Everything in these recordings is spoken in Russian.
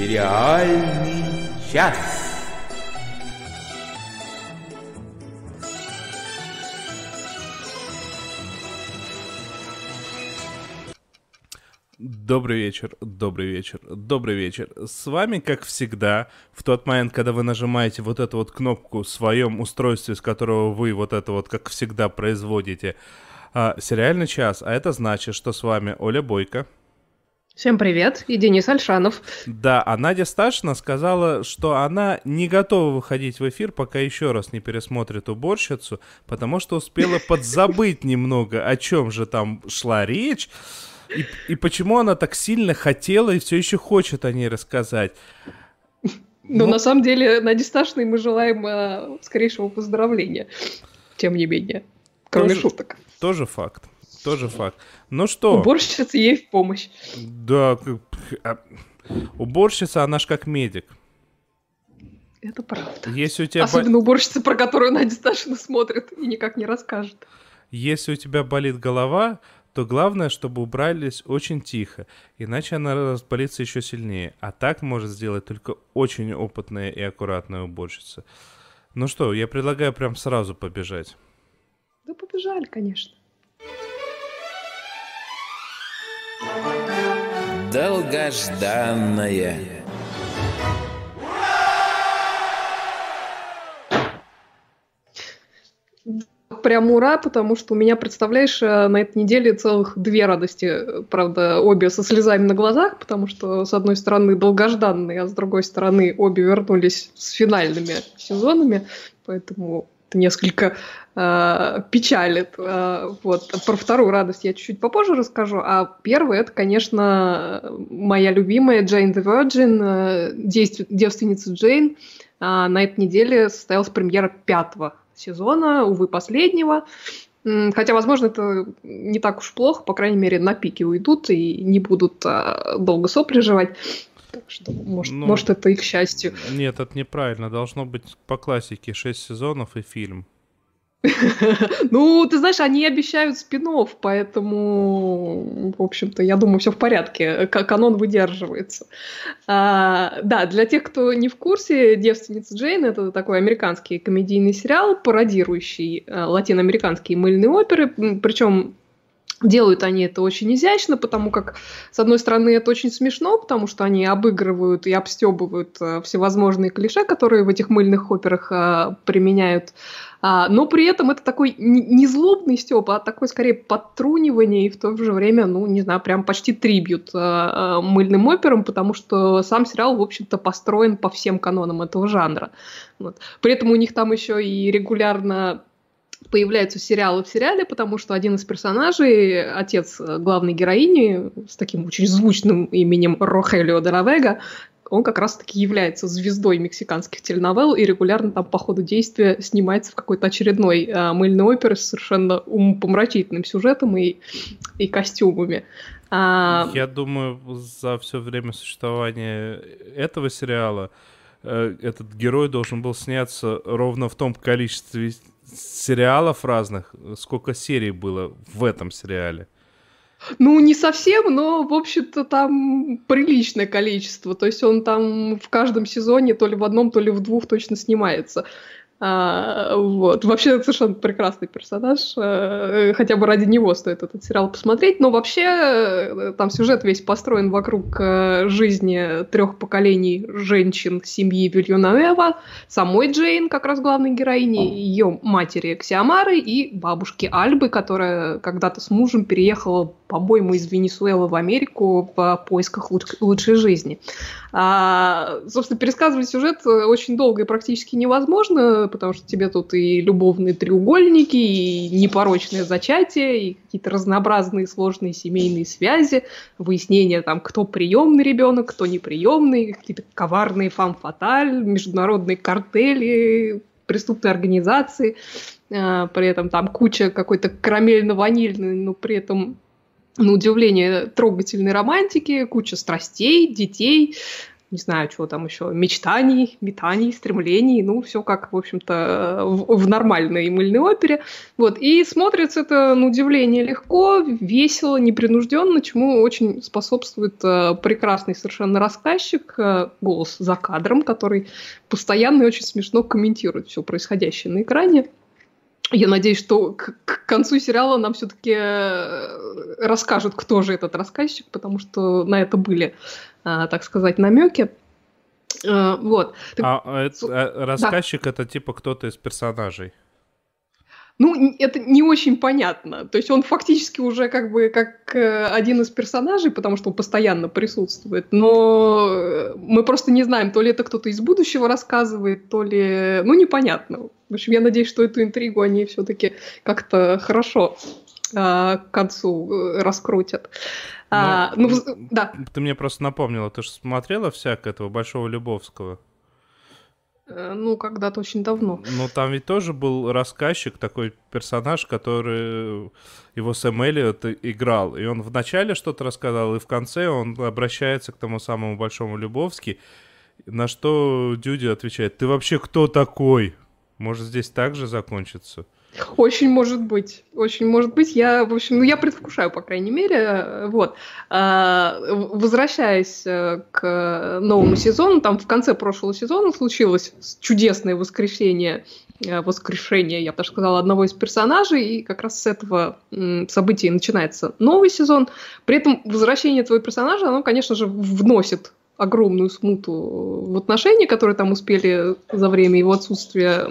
Сериальный час. Добрый вечер, добрый вечер, добрый вечер. С вами, как всегда, в тот момент, когда вы нажимаете вот эту вот кнопку в своем устройстве, с которого вы вот это вот, как всегда, производите, а, сериальный час. А это значит, что с вами Оля Бойко. Всем привет, и Денис Альшанов. Да, а Надя Сташина сказала, что она не готова выходить в эфир, пока еще раз не пересмотрит уборщицу, потому что успела подзабыть немного, о чем же там шла речь, и, и почему она так сильно хотела и все еще хочет о ней рассказать. Но ну, на самом деле Наде Сташиной мы желаем э, скорейшего поздравления, тем не менее, кроме тоже, шуток. Тоже факт. Тоже факт. Ну что? Уборщица ей в помощь. Да, а, уборщица, она ж как медик. Это правда. Если у тебя Особенно бо... уборщица, про которую Надя Сташина смотрит и никак не расскажет. Если у тебя болит голова, то главное, чтобы убрались очень тихо, иначе она разболится еще сильнее. А так может сделать только очень опытная и аккуратная уборщица. Ну что, я предлагаю прям сразу побежать. Да побежали, конечно. Долгожданное. Прям ура, потому что у меня, представляешь, э, на этой неделе целых две радости. Правда, обе со слезами на глазах, потому что, с одной стороны, долгожданные, а с другой стороны, обе вернулись с финальными сезонами. Поэтому это несколько э, печалит. Э, вот. Про вторую радость я чуть-чуть попозже расскажу. А первая, это, конечно, моя любимая Джейн the Virgin, э, девственница Джейн. Э, на этой неделе состоялась премьера пятого сезона, увы, последнего. Хотя, возможно, это не так уж плохо, по крайней мере, на пике уйдут и не будут а, долго сопли жевать. Так что, может, ну, может, это их счастью. Нет, это неправильно. Должно быть по классике 6 сезонов и фильм. Ну, ты знаешь, они обещают спин поэтому, в общем-то, я думаю, все в порядке. Канон выдерживается. А, да, для тех, кто не в курсе, «Девственница Джейн» — это такой американский комедийный сериал, пародирующий а, латиноамериканские мыльные оперы. Причем Делают они это очень изящно, потому как, с одной стороны, это очень смешно, потому что они обыгрывают и обстебывают э, всевозможные клише, которые в этих мыльных операх э, применяют. А, но при этом это такой не злобный стёб, а такой скорее подтрунивание и в то же время, ну, не знаю, прям почти трибют э, мыльным операм, потому что сам сериал, в общем-то, построен по всем канонам этого жанра. Вот. При этом у них там еще и регулярно появляются сериалы в сериале, потому что один из персонажей, отец главной героини с таким очень звучным именем Рохелио де Равега, он как раз-таки является звездой мексиканских теленовелл и регулярно там по ходу действия снимается в какой-то очередной э, мыльной опере с совершенно умопомрачительным сюжетом и, и костюмами. А... Я думаю, за все время существования этого сериала э, этот герой должен был сняться ровно в том количестве сериалов разных, сколько серий было в этом сериале. Ну, не совсем, но, в общем-то, там приличное количество. То есть он там в каждом сезоне то ли в одном, то ли в двух точно снимается. А, вот. Вообще, совершенно прекрасный персонаж. А, хотя бы ради него стоит этот сериал посмотреть. Но вообще, э, там сюжет весь построен вокруг э, жизни трех поколений женщин семьи Вильюнавева, самой Джейн, как раз главной героини, ее матери Ксиамары и бабушки Альбы, которая когда-то с мужем переехала, по-моему, из Венесуэлы в Америку в поисках луч- лучшей жизни. А, собственно, пересказывать сюжет очень долго и практически невозможно, потому что тебе тут и любовные треугольники, и непорочное зачатие, и какие-то разнообразные сложные семейные связи, выяснение там, кто приемный ребенок, кто неприемный, какие-то коварные фам-фаталь, международные картели, преступные организации, а, при этом там куча какой-то карамельно-ванильной, но при этом на удивление трогательной романтики, куча страстей, детей, не знаю, чего там еще, мечтаний, метаний, стремлений, ну, все как, в общем-то, в, в нормальной мыльной опере. Вот, и смотрится это, на удивление, легко, весело, непринужденно, чему очень способствует э, прекрасный совершенно рассказчик, э, голос за кадром, который постоянно и очень смешно комментирует все происходящее на экране. Я надеюсь, что к, к концу сериала нам все-таки э, расскажут, кто же этот рассказчик, потому что на это были так сказать, намеки. А, вот. А, а это, а, рассказчик да. это типа кто-то из персонажей? Ну, это не очень понятно. То есть он фактически уже как бы как э, один из персонажей, потому что он постоянно присутствует. Но мы просто не знаем, то ли это кто-то из будущего рассказывает, то ли... Ну, непонятно. В общем, я надеюсь, что эту интригу они все-таки как-то хорошо а, к концу э, раскрутят. А, ну, ну, да. Ты мне просто напомнила, ты же смотрела всякое этого Большого Любовского? Э, ну, когда-то очень давно. Ну, там ведь тоже был рассказчик, такой персонаж, который его Сэм Эллиот играл. И он вначале что-то рассказал, и в конце он обращается к тому самому Большому Любовски, на что Дюди отвечает, ты вообще кто такой? Может, здесь так же закончится? Очень может быть, очень может быть. Я, в общем, ну я предвкушаю, по крайней мере, вот. А, возвращаясь э, к новому сезону, там в конце прошлого сезона случилось чудесное воскрешение, э, воскрешение, я бы даже сказала, одного из персонажей, и как раз с этого события начинается новый сезон. При этом возвращение этого персонажа, оно, конечно же, вносит огромную смуту в отношения, которые там успели за время его отсутствия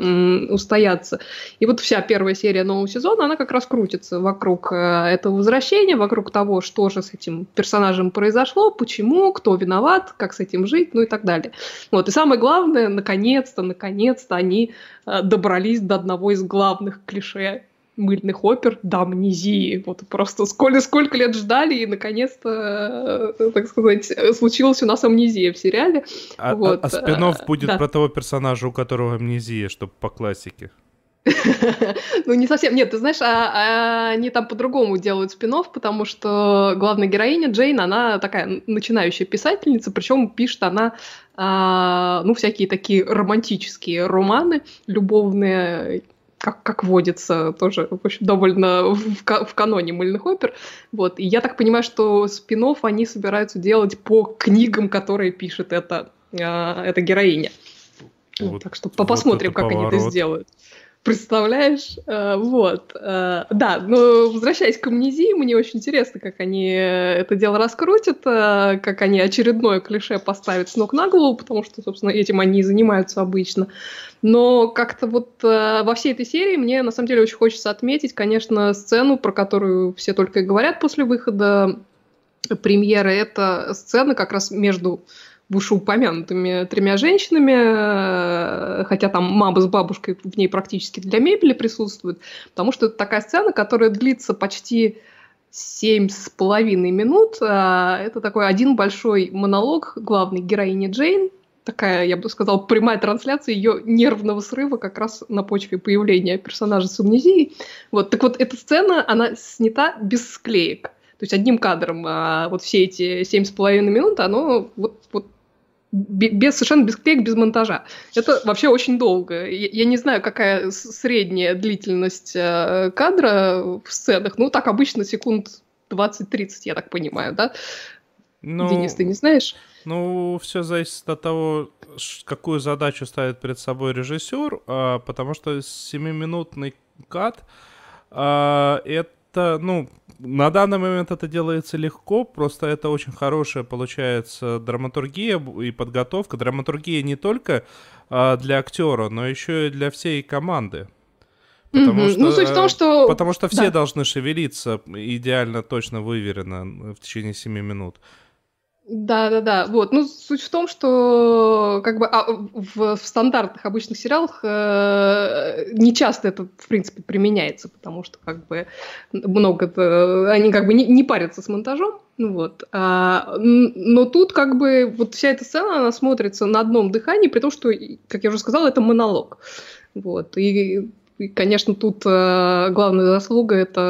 устояться. И вот вся первая серия нового сезона, она как раз крутится вокруг э, этого возвращения, вокруг того, что же с этим персонажем произошло, почему, кто виноват, как с этим жить, ну и так далее. Вот. И самое главное, наконец-то, наконец-то они э, добрались до одного из главных клише мыльных опер до амнезии. Вот просто сколько, сколько лет ждали, и наконец-то, э, так сказать, случилась у нас амнезия в сериале. А, вот. а, а спин будет да. про того персонажа, у которого амнезия, чтобы по классике. Ну, не совсем. Нет, ты знаешь, а, а, они там по-другому делают спин потому что главная героиня Джейн, она такая начинающая писательница, причем пишет она, а, ну, всякие такие романтические романы любовные, как, как водится, тоже, в общем, довольно в, в каноне мыльных опер. Вот. И я так понимаю, что спин они собираются делать по книгам, которые пишет эта, э, эта героиня. Вот, так что вот посмотрим, как поворот. они это сделают. Представляешь? Э, вот. Э, да, но возвращаясь к амнезии, мне очень интересно, как они это дело раскрутят, э, как они очередное клише поставят с ног на голову, потому что, собственно, этим они и занимаются обычно. Но как-то вот во всей этой серии мне, на самом деле, очень хочется отметить, конечно, сцену, про которую все только и говорят после выхода премьеры. Это сцена как раз между вышеупомянутыми тремя женщинами, э, хотя там мама с бабушкой в ней практически для мебели присутствуют, потому что это такая сцена, которая длится почти семь с половиной минут. А это такой один большой монолог главной героини Джейн, такая, я бы сказала, прямая трансляция ее нервного срыва как раз на почве появления персонажа с. Вот, так вот, эта сцена, она снята без склеек. То есть одним кадром а вот все эти семь с половиной минут, оно вот, вот без, совершенно без клеек, без монтажа. Это вообще очень долго. Я, я не знаю, какая средняя длительность э, кадра в сценах. Ну, так обычно секунд 20-30, я так понимаю, да? Ну, Денис, ты не знаешь? Ну, все зависит от того, какую задачу ставит перед собой режиссер, а, потому что 7-минутный кат а, это, ну, на данный момент это делается легко, просто это очень хорошая получается драматургия и подготовка. Драматургия не только а, для актера, но еще и для всей команды. Потому mm-hmm. что, ну, суть в том, что... Потому что все да. должны шевелиться идеально, точно, выверено в течение 7 минут. Да, да, да. Вот. Ну, суть в том, что как бы а, в, в стандартных обычных сериалах э, не часто это, в принципе, применяется, потому что как бы много они как бы не, не парятся с монтажом. Ну вот. А, но тут как бы вот вся эта сцена, она смотрится на одном дыхании, при том, что, как я уже сказала, это монолог. Вот. И и, конечно, тут э, главная заслуга это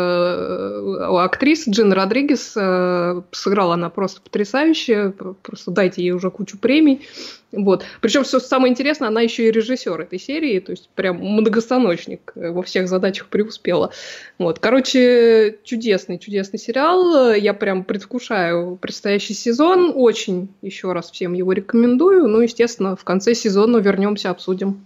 э, актриса Джин Родригес. Э, сыграла она просто потрясающе. Просто дайте ей уже кучу премий. Вот. Причем, что самое интересное, она еще и режиссер этой серии, то есть прям многостаночник э, во всех задачах преуспела. Вот. Короче, чудесный, чудесный сериал. Я прям предвкушаю предстоящий сезон. Очень еще раз всем его рекомендую. Ну, естественно, в конце сезона вернемся, обсудим.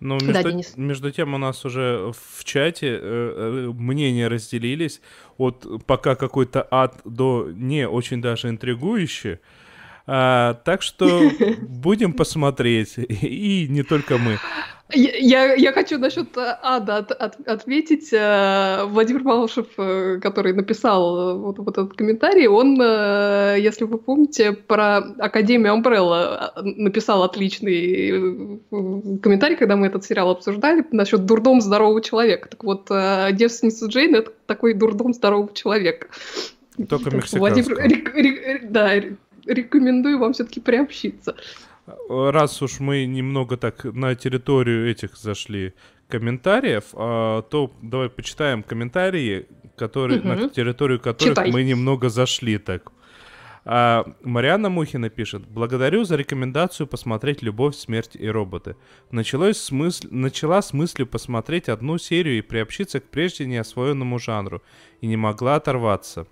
Ну, между, да, Денис. между тем у нас уже в чате э, э, мнения разделились от пока какой-то ад до не очень даже интригующий. А, так что будем посмотреть. И не только мы. Я, я хочу насчет э, ада от, от, ответить. Э, Владимир Малышев, э, который написал вот, вот этот комментарий, он, если вы помните, про Академию Амбрелла написал отличный комментарий, когда мы этот сериал обсуждали, насчет дурдом здорового человека. Так вот, девственница Джейн — это такой дурдом здорового человека. Только мексиканского. Владимир, да, рекомендую вам все-таки приобщиться раз уж мы немного так на территорию этих зашли комментариев, а, то давай почитаем комментарии, которые, угу. на территорию которых Читай. мы немного зашли так. А, Марианна Мухина пишет. Благодарю за рекомендацию посмотреть «Любовь, смерть и роботы». Началось с мысль... Начала с мыслью посмотреть одну серию и приобщиться к прежде неосвоенному жанру. И не могла оторваться.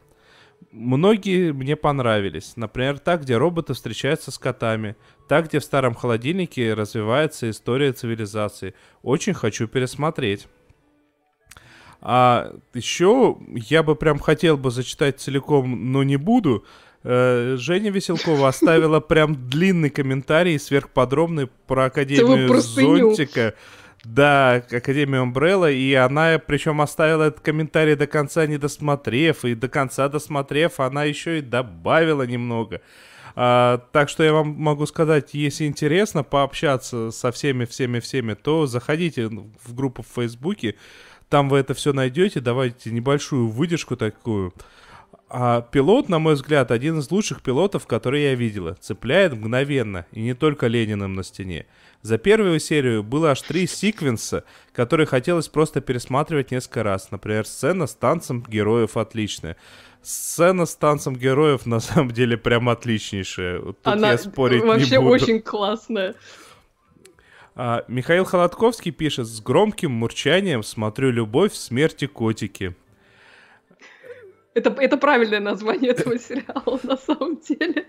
Многие мне понравились. Например, так, где роботы встречаются с котами. Так, где в старом холодильнике развивается история цивилизации. Очень хочу пересмотреть. А еще я бы прям хотел бы зачитать целиком, но не буду. Э, Женя Веселкова оставила прям длинный комментарий, сверхподробный про Академию Зонтика. Да, Академию Umbrella, и она, причем оставила этот комментарий до конца не досмотрев, и до конца досмотрев, она еще и добавила немного. А, так что я вам могу сказать, если интересно пообщаться со всеми, всеми, всеми, то заходите в группу в Фейсбуке, там вы это все найдете, давайте небольшую выдержку такую. А пилот, на мой взгляд, один из лучших пилотов, которые я видела. Цепляет мгновенно, и не только Лениным на стене. За первую серию было аж три секвенса, которые хотелось просто пересматривать несколько раз. Например, сцена с танцем героев отличная. Сцена с танцем героев на самом деле прям отличнейшая. Тут Она я спорить вообще не буду. очень классная. А, Михаил Холодковский пишет, с громким мурчанием смотрю «Любовь, смерть и котики». Это, это правильное название этого сериала, на самом деле.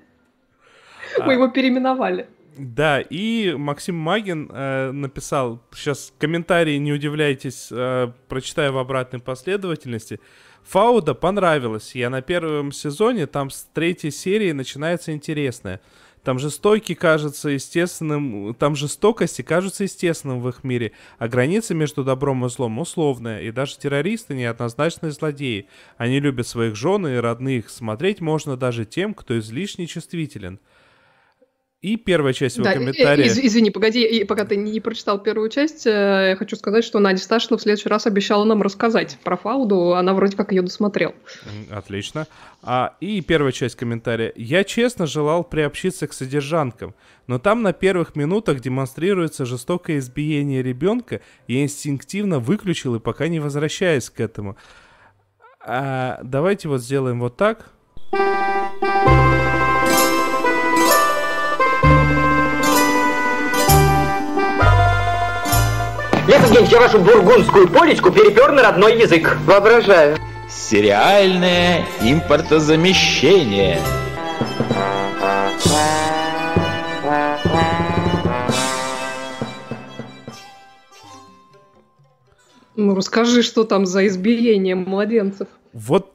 Мы а. его переименовали. Да, и Максим Магин э, написал, сейчас комментарии, не удивляйтесь, э, прочитаю в обратной последовательности. Фауда понравилось. Я на первом сезоне, там с третьей серии начинается интересное. Там жестокий кажется естественным, там жестокости кажутся естественным в их мире, а граница между добром и злом условная, и даже террористы неоднозначные злодеи. Они любят своих жен и родных, смотреть можно даже тем, кто излишне чувствителен. И первая часть его да, комментария... Из, извини, погоди, пока ты не прочитал первую часть, э, я хочу сказать, что Надя Сташина в следующий раз обещала нам рассказать про Фауду, она вроде как ее досмотрел. Отлично. А, и первая часть комментария. Я честно желал приобщиться к содержанкам, но там на первых минутах демонстрируется жестокое избиение ребенка, я инстинктивно выключил и пока не возвращаюсь к этому. А, давайте вот сделаем вот так. Я вашу бургундскую полечку перепер на родной язык. Воображаю. Сериальное импортозамещение. Ну, расскажи, что там за избиение младенцев. Вот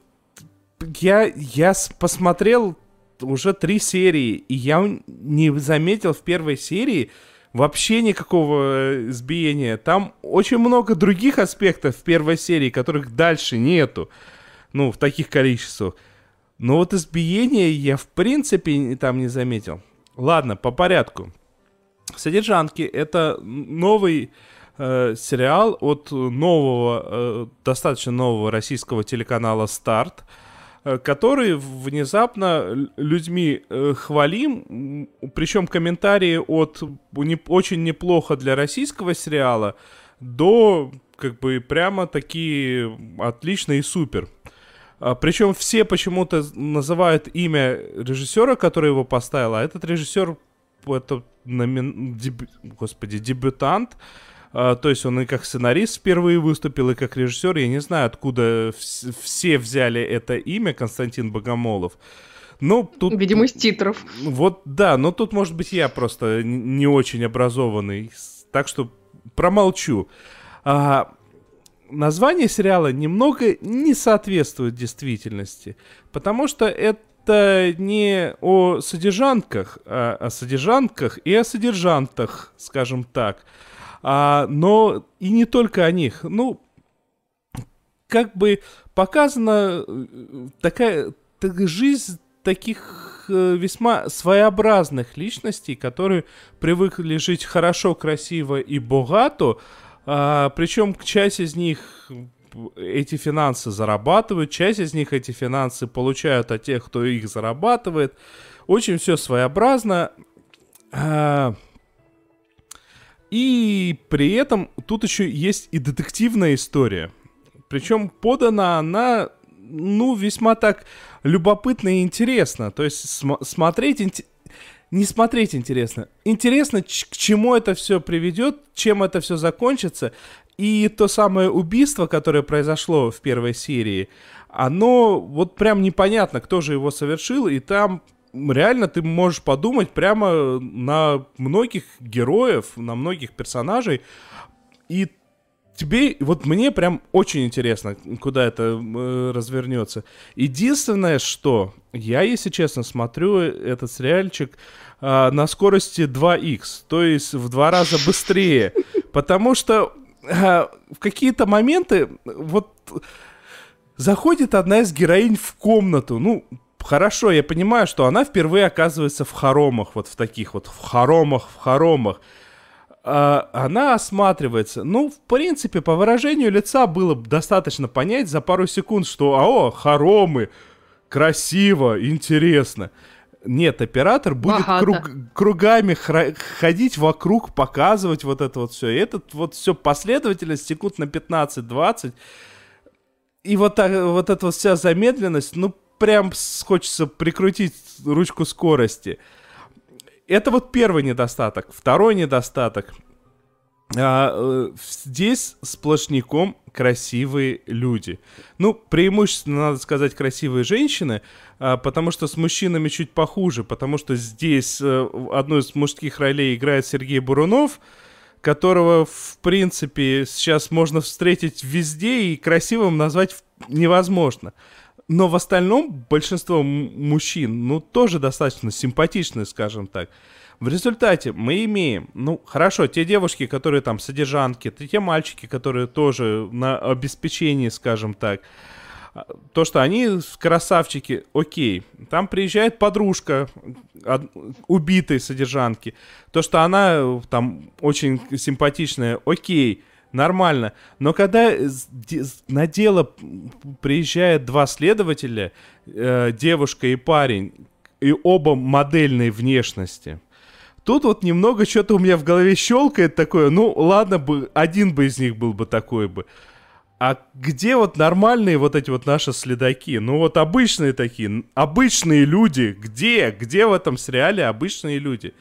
я, я посмотрел уже три серии, и я не заметил в первой серии, вообще никакого э, избиения. Там очень много других аспектов в первой серии, которых дальше нету. Ну, в таких количествах. Но вот избиение я в принципе там не заметил. Ладно, по порядку. Содержанки это новый э, сериал от нового, э, достаточно нового российского телеканала Старт. Э, который внезапно людьми э, хвалим, причем комментарии от очень неплохо для российского сериала до как бы прямо такие отлично и супер. А, причем все почему-то называют имя режиссера, который его поставил, а этот режиссер, это, намен... дебю... господи, дебютант, а, то есть он и как сценарист впервые выступил, и как режиссер. Я не знаю, откуда вс- все взяли это имя, Константин Богомолов. Ну, тут... Видимо, из титров. Вот, да, но тут, может быть, я просто не очень образованный, так что промолчу. А, название сериала немного не соответствует действительности, потому что это не о содержанках, а о содержанках и о содержантах, скажем так. А, но и не только о них. Ну, как бы показана э, такая, такая жизнь таких э, весьма своеобразных личностей, которые привыкли жить хорошо, красиво и богато, а, причем часть из них эти финансы зарабатывают, часть из них эти финансы получают от тех, кто их зарабатывает. Очень все своеобразно. А, и при этом тут еще есть и детективная история. Причем подана она, ну, весьма так любопытно и интересно. То есть см- смотреть... Не смотреть интересно. Интересно, к чему это все приведет, чем это все закончится. И то самое убийство, которое произошло в первой серии, оно вот прям непонятно, кто же его совершил, и там реально ты можешь подумать прямо на многих героев, на многих персонажей, и тебе, вот мне прям очень интересно, куда это э, развернется. Единственное, что я, если честно, смотрю этот сериальчик э, на скорости 2х, то есть в два раза быстрее, потому что э, в какие-то моменты вот заходит одна из героинь в комнату, ну, хорошо, я понимаю, что она впервые оказывается в хоромах, вот в таких вот, в хоромах, в хоромах. А, она осматривается. Ну, в принципе, по выражению лица было достаточно понять за пару секунд, что, ао, хоромы, красиво, интересно. Нет, оператор будет круг, кругами ходить вокруг, показывать вот это вот все. И этот вот все последовательность секунд на 15-20. И вот, так, вот эта вот вся замедленность, ну, прям хочется прикрутить ручку скорости. Это вот первый недостаток. Второй недостаток. А, э, здесь сплошняком красивые люди. Ну, преимущественно, надо сказать, красивые женщины, а, потому что с мужчинами чуть похуже, потому что здесь а, одну из мужских ролей играет Сергей Бурунов, которого, в принципе, сейчас можно встретить везде и красивым назвать невозможно. Но в остальном большинство мужчин, ну, тоже достаточно симпатичны, скажем так. В результате мы имеем, ну, хорошо, те девушки, которые там содержанки, те мальчики, которые тоже на обеспечении, скажем так, а, то, что они красавчики, окей. Там приезжает подружка убитой содержанки. То, что она там очень симпатичная, окей нормально. Но когда на дело приезжает два следователя, э, девушка и парень, и оба модельной внешности, тут вот немного что-то у меня в голове щелкает такое, ну ладно бы, один бы из них был бы такой бы. А где вот нормальные вот эти вот наши следаки? Ну вот обычные такие, обычные люди. Где? Где в этом сериале обычные люди?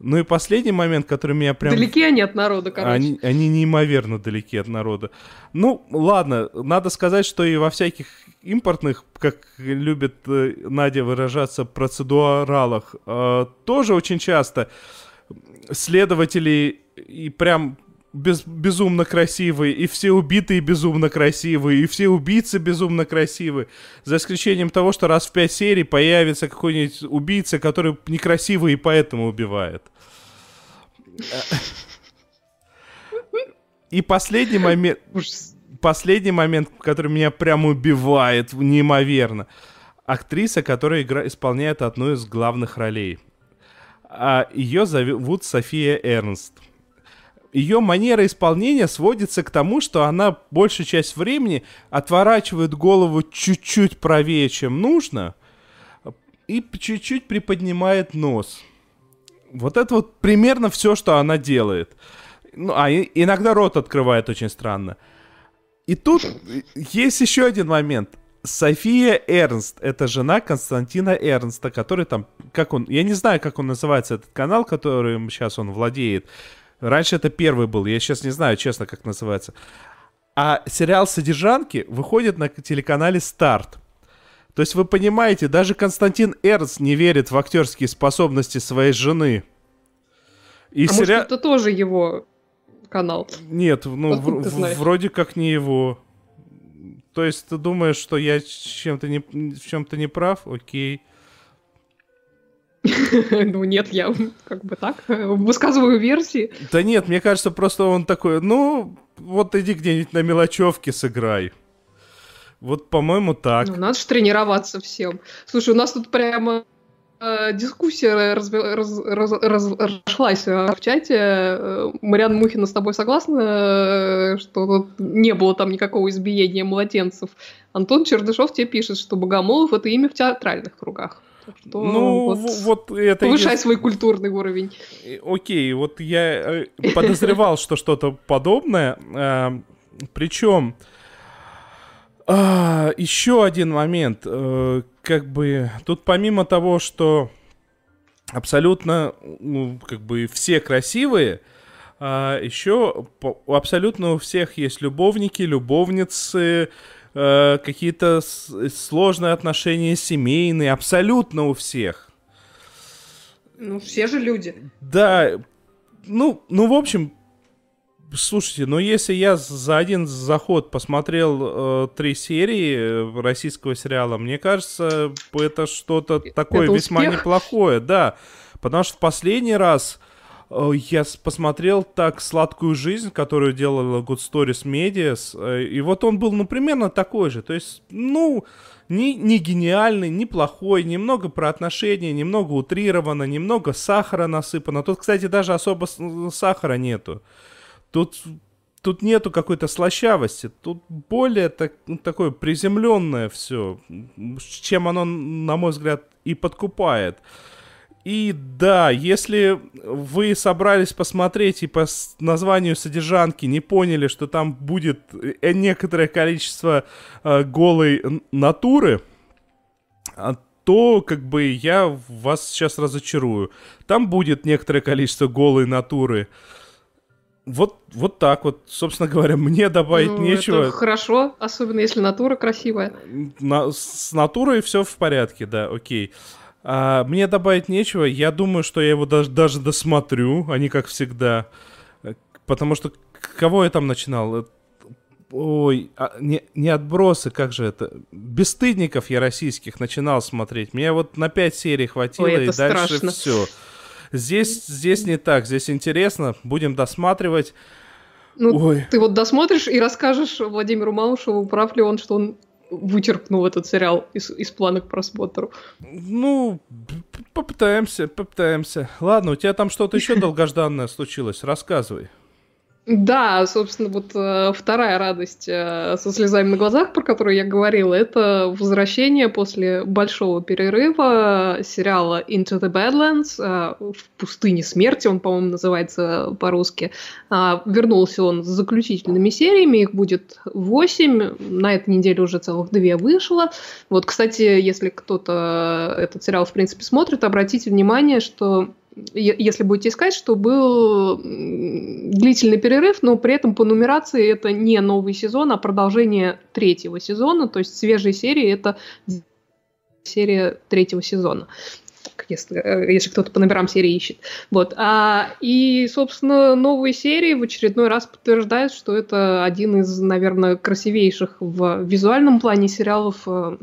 Ну и последний момент, который меня прям... Далеки они от народа, короче. Они, они неимоверно далеки от народа. Ну, ладно, надо сказать, что и во всяких импортных, как любит э, Надя выражаться, процедуралах, э, тоже очень часто следователи и прям без, безумно красивые, и все убитые безумно красивые, и все убийцы безумно красивые. За исключением того, что раз в пять серий появится какой-нибудь убийца, который некрасивый и поэтому убивает. И последний момент... Последний момент, который меня прям убивает неимоверно. Актриса, которая игра... исполняет одну из главных ролей. А ее зовут София Эрнст ее манера исполнения сводится к тому, что она большую часть времени отворачивает голову чуть-чуть правее, чем нужно, и чуть-чуть приподнимает нос. Вот это вот примерно все, что она делает. Ну, а иногда рот открывает очень странно. И тут есть еще один момент. София Эрнст, это жена Константина Эрнста, который там, как он, я не знаю, как он называется, этот канал, которым сейчас он владеет. Раньше это первый был, я сейчас не знаю, честно, как называется. А сериал «Содержанки» выходит на телеканале «Старт». То есть вы понимаете, даже Константин Эрнст не верит в актерские способности своей жены. И а может, сериал... это тоже его канал? Нет, ну, в- вроде как не его. То есть ты думаешь, что я чем-то не, в чем-то не прав? Окей. Ну нет, я как бы так э, высказываю версии. Да нет, мне кажется, просто он такой, ну, вот иди где-нибудь на мелочевке сыграй. Вот, по-моему, так. Ну, надо же тренироваться всем. Слушай, у нас тут прямо э, дискуссия разве- раз- раз- раз- разошлась э, в чате. Марианна Мухина с тобой согласна, что тут не было там никакого избиения младенцев? Антон Чердышов тебе пишет, что Богомолов — это имя в театральных кругах. Что ну, вот вот это... повышай единс- свой культурный уровень. Окей, вот я э, подозревал, что что-то подобное. Причем еще один момент. э, Как бы тут помимо того, что абсолютно, ну, как бы все красивые, еще абсолютно у всех есть любовники, любовницы, э, какие-то сложные отношения семейные, абсолютно у всех. Ну, все же люди. Да, ну, ну, в общем, слушайте, ну, если я за один заход посмотрел э, три серии э, российского сериала, мне кажется, это что-то такое это весьма неплохое, да. Потому что в последний раз э, я с- посмотрел так «Сладкую жизнь», которую делала Good Stories Media, э, и вот он был, ну, примерно такой же. То есть, ну, не, не гениальный, не плохой, немного про отношения, немного утрировано, немного сахара насыпано. Тут, кстати, даже особо с- сахара нету. Тут, тут нету какой-то слащавости. Тут более так, ну, такое приземленное все, чем оно, на мой взгляд, и подкупает. И да, если вы собрались посмотреть и по названию содержанки не поняли, что там будет э, некоторое количество э, голой натуры, а, то как бы я вас сейчас разочарую. Там будет некоторое количество голой натуры. Вот, вот так вот, собственно говоря, мне добавить Ну, нечего. Это хорошо, особенно если натура красивая. На- с натурой все в порядке, да, окей. А, мне добавить нечего. Я думаю, что я его даже, даже досмотрю, а не как всегда. Э, Потому что кого я там начинал? Э, Ой, а, не, не отбросы, как же это? Бесстыдников я российских начинал смотреть. Меня вот на пять серий хватило, Ой, и дальше страшно. все. Здесь, здесь не так, здесь интересно, будем досматривать. Ну, Ой. ты вот досмотришь и расскажешь Владимиру Малышеву, прав ли он, что он вычеркнул этот сериал из, из плана к просмотру. Ну, попытаемся, попытаемся. Ладно, у тебя там что-то еще долгожданное случилось, рассказывай. Да, собственно, вот э, вторая радость э, со слезами на глазах, про которую я говорила, это возвращение после большого перерыва сериала Into the Badlands э, в пустыне смерти, он, по-моему, называется по-русски. А, вернулся он с заключительными сериями, их будет восемь, на этой неделе уже целых две вышло. Вот, кстати, если кто-то этот сериал, в принципе, смотрит, обратите внимание, что если будете искать, что был длительный перерыв, но при этом по нумерации это не новый сезон, а продолжение третьего сезона, то есть свежие серии это серия третьего сезона. Если, э, если кто-то по номерам серии ищет. Вот. А, и, собственно, новые серии в очередной раз подтверждают, что это один из, наверное, красивейших в визуальном плане сериалов э,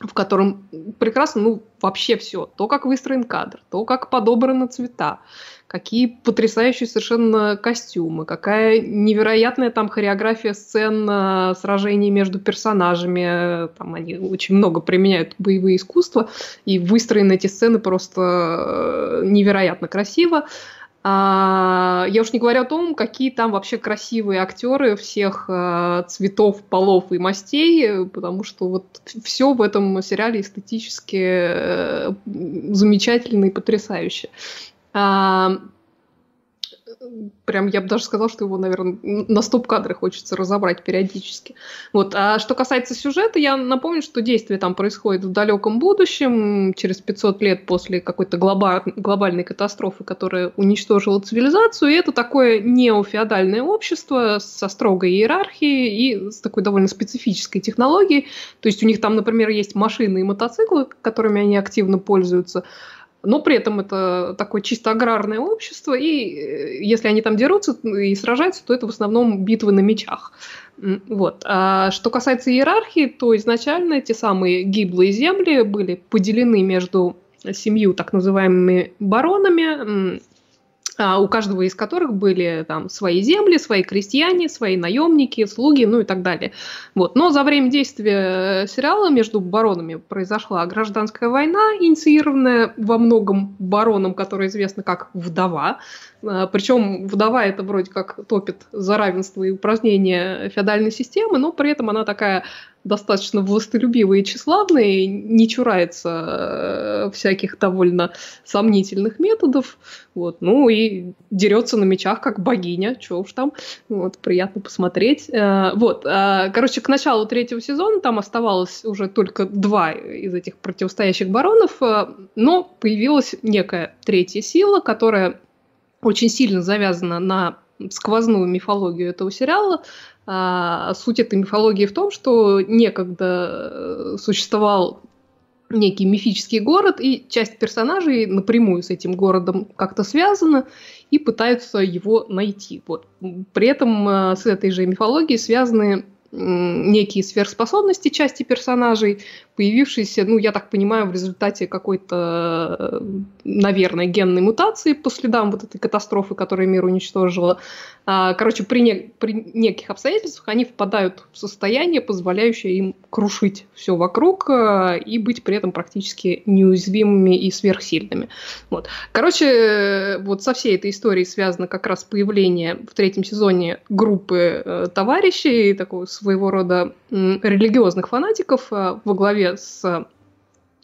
в котором прекрасно, ну, вообще все. То, как выстроен кадр, то, как подобраны цвета, какие потрясающие совершенно костюмы, какая невероятная там хореография сцен э, сражений между персонажами. Там они очень много применяют боевые искусства, и выстроены эти сцены просто э, невероятно красиво. А, я уж не говорю о том, какие там вообще красивые актеры всех э, цветов, полов и мастей, потому что вот все в этом сериале эстетически э, замечательно и потрясающе. Прям я бы даже сказала, что его, наверное, на стоп-кадры хочется разобрать периодически. Вот. А что касается сюжета, я напомню, что действие там происходит в далеком будущем, через 500 лет после какой-то глоба- глобальной катастрофы, которая уничтожила цивилизацию, и это такое неофеодальное общество со строгой иерархией и с такой довольно специфической технологией. То есть у них там, например, есть машины и мотоциклы, которыми они активно пользуются, но при этом это такое чисто аграрное общество, и э, если они там дерутся и сражаются, то это в основном битвы на мечах. Вот. А что касается иерархии, то изначально эти самые гиблые земли были поделены между семью так называемыми баронами, у каждого из которых были там свои земли, свои крестьяне, свои наемники, слуги, ну и так далее. Вот. Но за время действия э, сериала между баронами произошла гражданская война, инициированная во многом бароном, который известно как «Вдова». А, Причем «Вдова» это вроде как топит за равенство и упразднение феодальной системы, но при этом она такая достаточно властолюбивый и тщеславный, не чурается э, всяких довольно сомнительных методов, вот, ну и дерется на мечах как богиня, чего уж там, вот, приятно посмотреть. Э, вот, э, короче, к началу третьего сезона там оставалось уже только два из этих противостоящих баронов, но появилась некая третья сила, которая очень сильно завязана на сквозную мифологию этого сериала, а, суть этой мифологии в том, что некогда э, существовал некий мифический город, и часть персонажей напрямую с этим городом как-то связана и пытаются его найти. Вот. При этом э, с этой же мифологией связаны некие сверхспособности части персонажей, появившиеся, ну, я так понимаю, в результате какой-то, э, наверное, генной мутации по следам вот этой катастрофы, которая мир уничтожила. А, короче, при, не, при неких обстоятельствах они впадают в состояние, позволяющее им крушить все вокруг э, и быть при этом практически неуязвимыми и сверхсильными. Вот. Короче, э, вот со всей этой историей связано как раз появление в третьем сезоне группы товарищей, такого своего рода религиозных фанатиков во главе с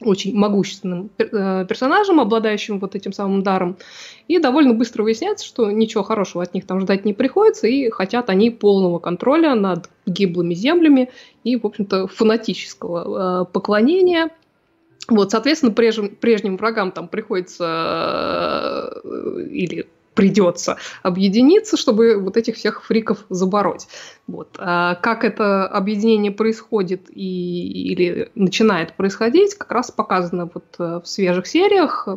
очень могущественным э, персонажем, обладающим вот этим самым даром. И довольно быстро выясняется, что ничего хорошего от них там ждать не приходится, и хотят они полного контроля над гиблыми землями и, в общем-то, фанатического э, поклонения. Вот, соответственно, прежним, прежним врагам там приходится э, или придется объединиться, чтобы вот этих всех фриков забороть. Вот. А как это объединение происходит и, или начинает происходить, как раз показано вот э, в свежих сериях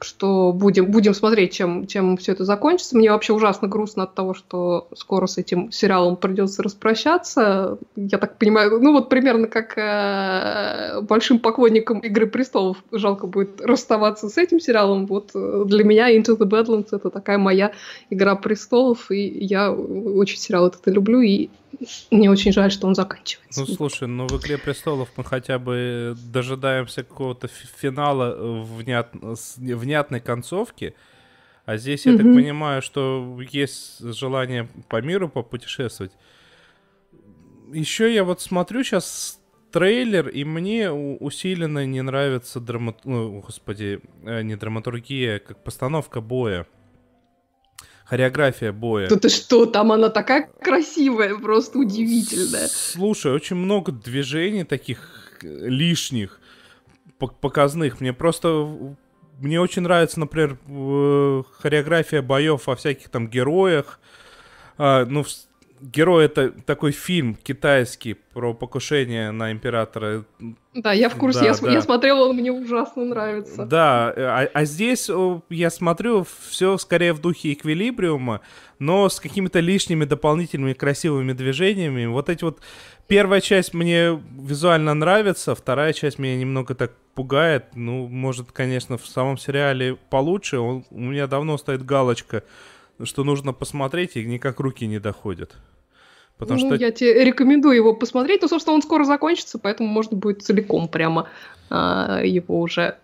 что будем, будем смотреть, чем, чем все это закончится. Мне вообще ужасно грустно от того, что скоро с этим сериалом придется распрощаться. Я так понимаю, ну вот примерно как э, большим поклонникам Игры престолов жалко будет расставаться с этим сериалом. Вот э, для меня Into the Badlands это такая моя Игра престолов, и я очень сериал этот люблю, и мне очень жаль, что он заканчивается. Ну, слушай, ну в «Игре престолов» мы хотя бы дожидаемся какого-то финала внят... внятной концовки, а здесь, я mm-hmm. так понимаю, что есть желание по миру попутешествовать. Еще я вот смотрю сейчас трейлер, и мне усиленно не нравится драмат... Ну, господи, э, не драматургия, как постановка боя хореография боя. Да ты что, там она такая красивая, просто удивительная. Слушай, очень много движений таких э, лишних, показных. Мне просто... Мне очень нравится, например, хореография боев во всяких там героях. А, ну, Герой это такой фильм китайский про покушение на императора. Да, я в курсе, да, я, да. я смотрел, он мне ужасно нравится. Да, а, а здесь я смотрю все скорее в духе эквилибриума, но с какими-то лишними дополнительными красивыми движениями. Вот эти вот первая часть мне визуально нравится, вторая часть меня немного так пугает. Ну, может, конечно, в самом сериале получше. Он, у меня давно стоит галочка что нужно посмотреть, и никак руки не доходят. Потому ну, что... я тебе рекомендую его посмотреть. Ну, собственно, он скоро закончится, поэтому можно будет целиком прямо а, его уже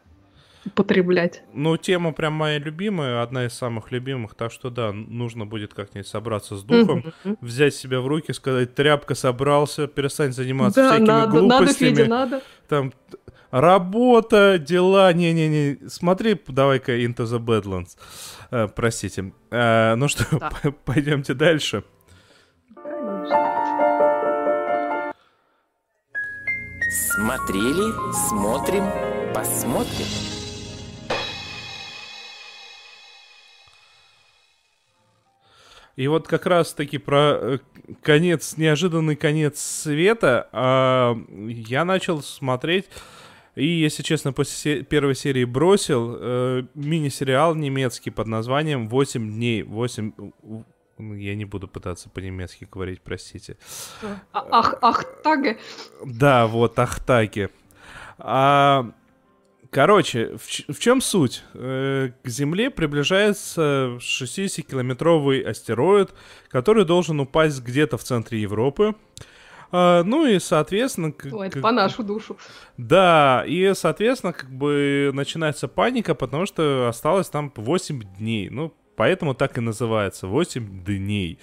употреблять. Ну, тема прям моя любимая, одна из самых любимых, так что да, нужно будет как-нибудь собраться с духом, mm-hmm. взять себя в руки, сказать, тряпка собрался, перестань заниматься да, всякими надо, глупостями. Надо, Федя, надо. Там Работа, дела, не-не-не, смотри, давай-ка Into the Badlands. Э, простите. Э, ну что, Да. пойдемте дальше. Смотрели, смотрим, посмотрим. И вот как раз-таки про э, конец, неожиданный конец света а, я начал смотреть, и, если честно, после се- первой серии бросил э, мини-сериал немецкий под названием «8 дней». 8... ну, Я не буду пытаться по-немецки говорить, простите. А- Ах, ах, тага. Да, вот, Ахтаки. А, короче, в, ч- в чем суть? Э, к Земле приближается 60-километровый астероид, который должен упасть где-то в центре Европы. А, ну и, соответственно... к- Ой, это как- по нашу душу. Да, и, соответственно, как бы начинается паника, потому что осталось там 8 дней. Ну, поэтому так и называется 8 дней.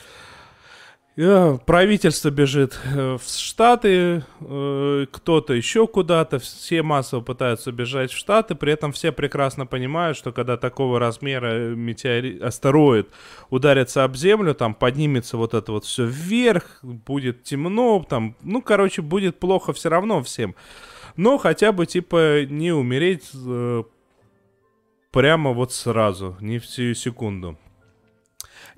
Э, Правительство бежит э, в Штаты, э, кто-то еще куда-то, все массово пытаются бежать в Штаты, при этом все прекрасно понимают, что когда такого размера метеорит, астероид ударится об Землю, там поднимется вот это вот все вверх, будет темно, там, ну, короче, будет плохо все равно всем. Но хотя бы, типа, не умереть прямо вот сразу, не в секунду.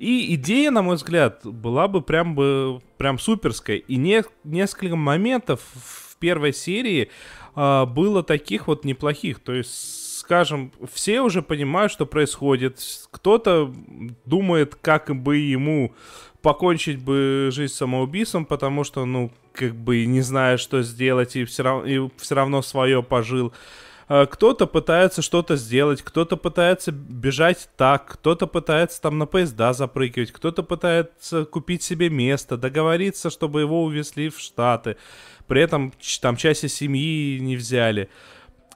И идея, на мой взгляд, была бы прям бы прям суперская. И не, несколько моментов в первой серии а, было таких вот неплохих. То есть, скажем, все уже понимают, что происходит. Кто-то думает, как бы ему покончить бы жизнь самоубийством, потому что, ну, как бы не зная, что сделать, и все равно, и все равно свое пожил. А, Кто-то пытается что-то сделать, кто-то пытается бежать так, кто-то пытается там на поезда запрыгивать, кто-то пытается купить себе место, договориться, чтобы его увезли в Штаты. При этом там части семьи не взяли.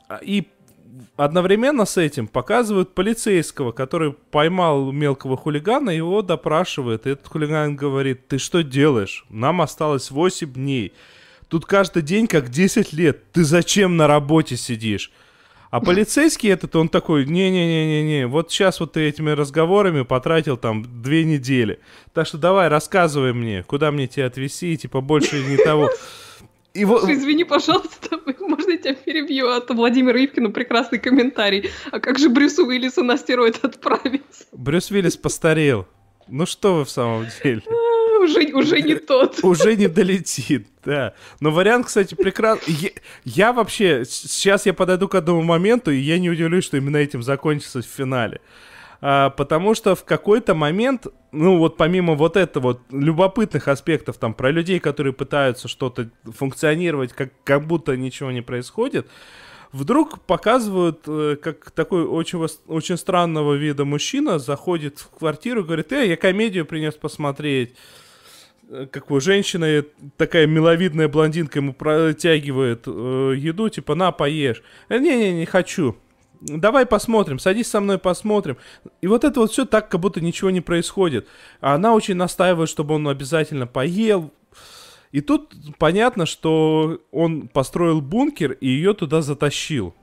А, И одновременно с этим показывают полицейского, который поймал мелкого хулигана, его допрашивает. И этот хулиган говорит, ты что делаешь? Нам осталось 8 дней. Тут каждый день как 10 лет. Ты зачем на работе сидишь? А полицейский этот, он такой, не-не-не-не-не, вот сейчас вот ты этими разговорами потратил там две недели. Так что давай, рассказывай мне, куда мне тебя отвезти, типа больше не того. И вот, Извини, пожалуйста, можно я тебя перебью? От Владимира Ивкина прекрасный комментарий. А как же Брюсу Уиллису на стероид отправиться? Брюс Виллис постарел. Ну что вы в самом деле? Уже, уже не тот. Уже не долетит, да. Но вариант, кстати, прекрасный. Я, вообще, сейчас я подойду к одному моменту, и я не удивлюсь, что именно этим закончится в финале. А, потому что в какой-то момент, ну вот помимо вот этого вот любопытных аспектов там про людей, которые пытаются что-то функционировать, как, как будто ничего не происходит, вдруг показывают, э, как такой очень, очень странного вида мужчина заходит в квартиру и говорит, э, я комедию принес посмотреть. Э, Как бы женщина, э, такая миловидная блондинка ему протягивает э, еду, типа, на, поешь. «Э, Не-не, не хочу. Давай посмотрим, садись со мной посмотрим. И вот это вот все так, как будто ничего не происходит. А она очень настаивает, чтобы он обязательно поел. И тут понятно, что он построил бункер и ее туда затащил.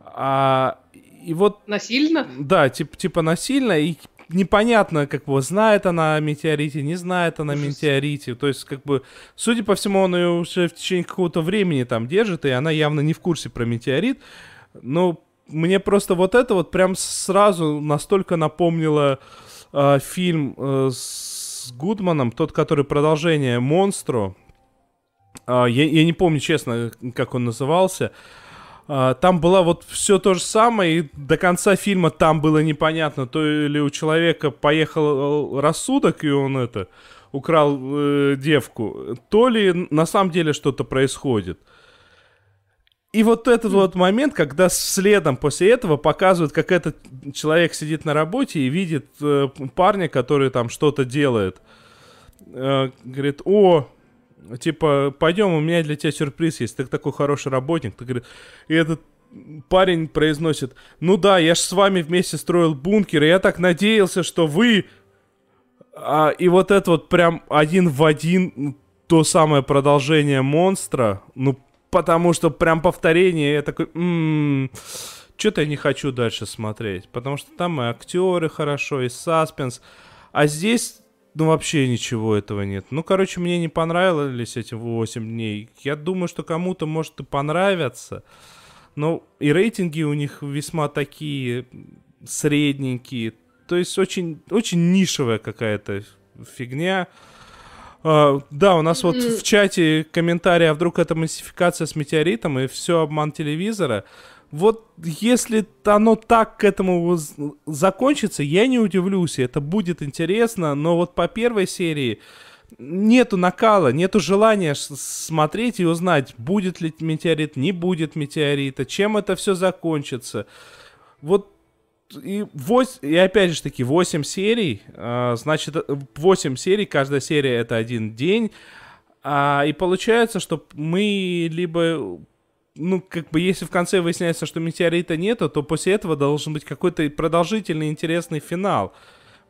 А, и вот Насильно? да, типа, типа насильно, и непонятно, как бы, знает она о метеорите, не знает она о метеорите. То есть, как бы, судя по всему, он ее уже в течение какого-то времени там держит, и она явно не в курсе про метеорит. Но мне просто вот это вот прям сразу настолько напомнило э, фильм э, с Гудманом, тот, который продолжение «Монстру». А, я, я не помню, честно, как он назывался. Там было вот все то же самое, и до конца фильма там было непонятно, то ли у человека поехал э, рассудок, и он это украл э, девку, то ли на самом деле что-то происходит. И вот этот вот момент, когда следом после этого показывают, как этот человек сидит на работе и видит э, парня, который там что-то делает. Э, говорит, о, типа, пойдем, у меня для тебя сюрприз есть, ты такой хороший работник. Ты говорит, и этот парень произносит, ну да, я ж с вами вместе строил бункер, и я так надеялся, что вы... А, и вот это вот прям один в один то самое продолжение монстра, ну потому что прям повторение, я такой, м-м, что-то я не хочу дальше смотреть, потому что там и актеры хорошо, и саспенс, а здесь ну, вообще ничего этого нет. Ну, короче, мне не понравились эти 8 дней. Я думаю, что кому-то, может, и понравятся. Но и рейтинги у них весьма такие средненькие. То есть очень, очень нишевая какая-то фигня. Uh, да, у нас вот в чате комментарии, а вдруг это массификация с метеоритом и все обман телевизора. Вот если оно так к этому закончится, я не удивлюсь, это будет интересно, но вот по первой серии нету накала, нету желания смотреть и узнать, будет ли метеорит, не будет метеорита, чем это все закончится. Вот и, 8, и опять же таки 8 серий, а, значит 8 серий, каждая серия это один день, а, и получается, что мы либо ну, как бы, если в конце выясняется, что метеорита нету, то после этого должен быть какой-то продолжительный, интересный финал,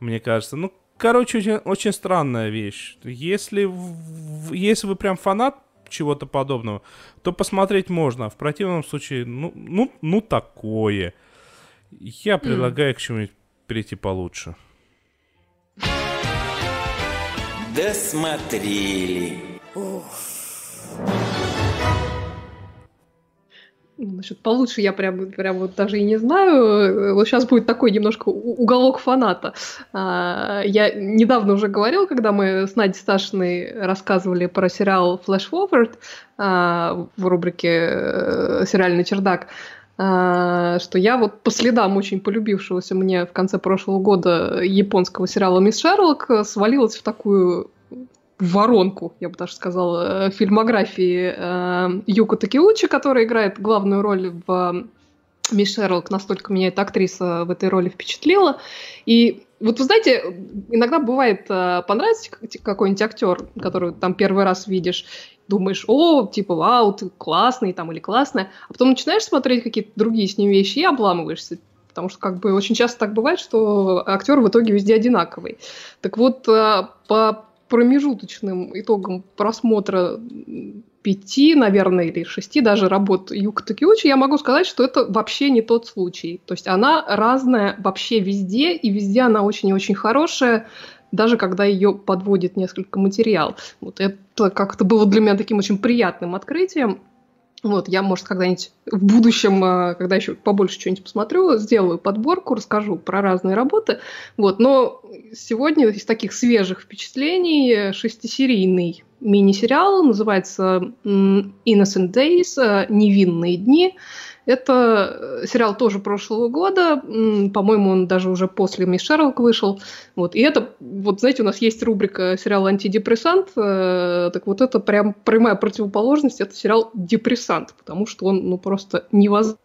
мне кажется. Ну, короче, очень, очень странная вещь. Если, если вы прям фанат чего-то подобного, то посмотреть можно. А в противном случае, ну, ну, ну такое. Я предлагаю mm. к чему-нибудь перейти получше. Досмотрели. Насчет получше я прям, прям вот даже и не знаю. Вот сейчас будет такой немножко уголок фаната. А, я недавно уже говорил, когда мы с Надей Сташиной рассказывали про сериал Flash Forward а, в рубрике э, «Сериальный чердак», а, что я вот по следам очень полюбившегося мне в конце прошлого года японского сериала «Мисс Шерлок» свалилась в такую воронку, я бы даже сказала, э, фильмографии э, Юко Такиучи, которая играет главную роль в Мисс Шерлок, настолько меня эта актриса в этой роли впечатлила. И вот вы знаете, иногда бывает, э, понравится какой-нибудь актер, который там первый раз видишь, думаешь, о, типа, вау, ты классный там или классная, а потом начинаешь смотреть какие-то другие с ним вещи и обламываешься потому что как бы очень часто так бывает, что актер в итоге везде одинаковый. Так вот, э, по промежуточным итогом просмотра пяти, наверное, или шести даже работ Юка Такиучи, я могу сказать, что это вообще не тот случай. То есть она разная вообще везде, и везде она очень и очень хорошая, даже когда ее подводит несколько материал. Вот это как-то было для меня таким очень приятным открытием. Вот, я, может, когда-нибудь в будущем, э, когда еще побольше что-нибудь посмотрю, сделаю подборку, расскажу про разные работы. Вот, но сегодня из таких свежих впечатлений шестисерийный мини-сериал, называется Innocent Days, э, «Невинные дни». Это э, сериал тоже прошлого года, по-моему, он даже уже после «Мисс Шерлок» вышел. Вот. И это, вот знаете, у нас есть рубрика сериал «Антидепрессант», э, так вот это прям прямая противоположность, это сериал «Депрессант», потому что он ну, просто невозможно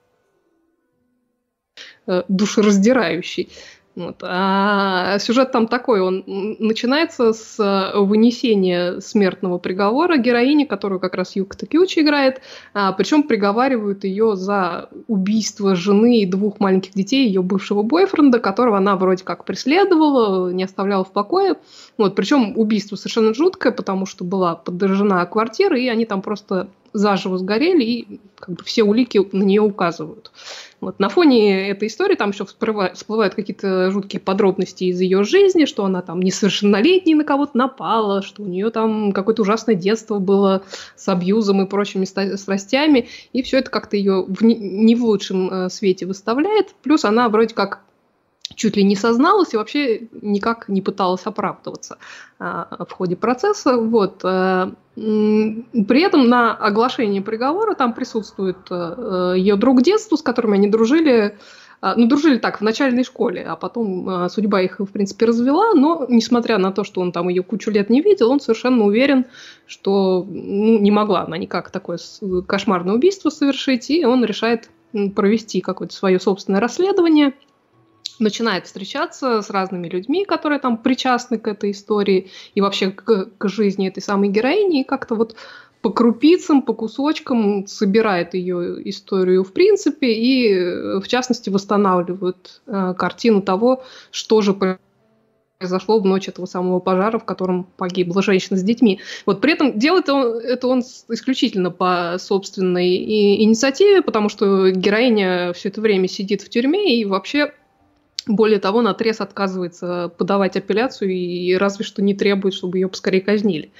э, душераздирающий. Вот. А сюжет там такой, он начинается с э, вынесения смертного приговора героини, которую как раз Юка Такиучи играет, а, причем приговаривают ее за убийство жены и двух маленьких детей ее бывшего бойфренда, которого она вроде как преследовала, не оставляла в покое. Вот, причем убийство совершенно жуткое, потому что была подожжена квартира, и они там просто заживо сгорели, и как бы все улики на нее указывают. Вот. На фоне этой истории там еще всплывают, какие-то жуткие подробности из ее жизни, что она там несовершеннолетней на кого-то напала, что у нее там какое-то ужасное детство было с абьюзом и прочими страстями, и все это как-то ее в не, не в лучшем э, свете выставляет. Плюс она вроде как чуть ли не созналась и вообще никак не пыталась оправдываться а, в ходе процесса. Вот. А, при этом на оглашении приговора там присутствует а, ее друг детства, с которым они дружили, а, ну, дружили так, в начальной школе, а потом а, судьба их, в принципе, развела, но, несмотря на то, что он там ее кучу лет не видел, он совершенно уверен, что ну, не могла она никак такое кошмарное убийство совершить, и он решает провести какое-то свое собственное расследование – начинает встречаться с разными людьми, которые там причастны к этой истории и вообще к, к жизни этой самой героини, и как-то вот по крупицам, по кусочкам собирает ее историю в принципе и, в частности, восстанавливает э, картину того, что же произошло в ночь этого самого пожара, в котором погибла женщина с детьми. Вот при этом делает он, это он исключительно по собственной инициативе, потому что героиня все это время сидит в тюрьме и вообще более того, на отрез отказывается подавать апелляцию и разве что не требует, чтобы ее поскорее казнили.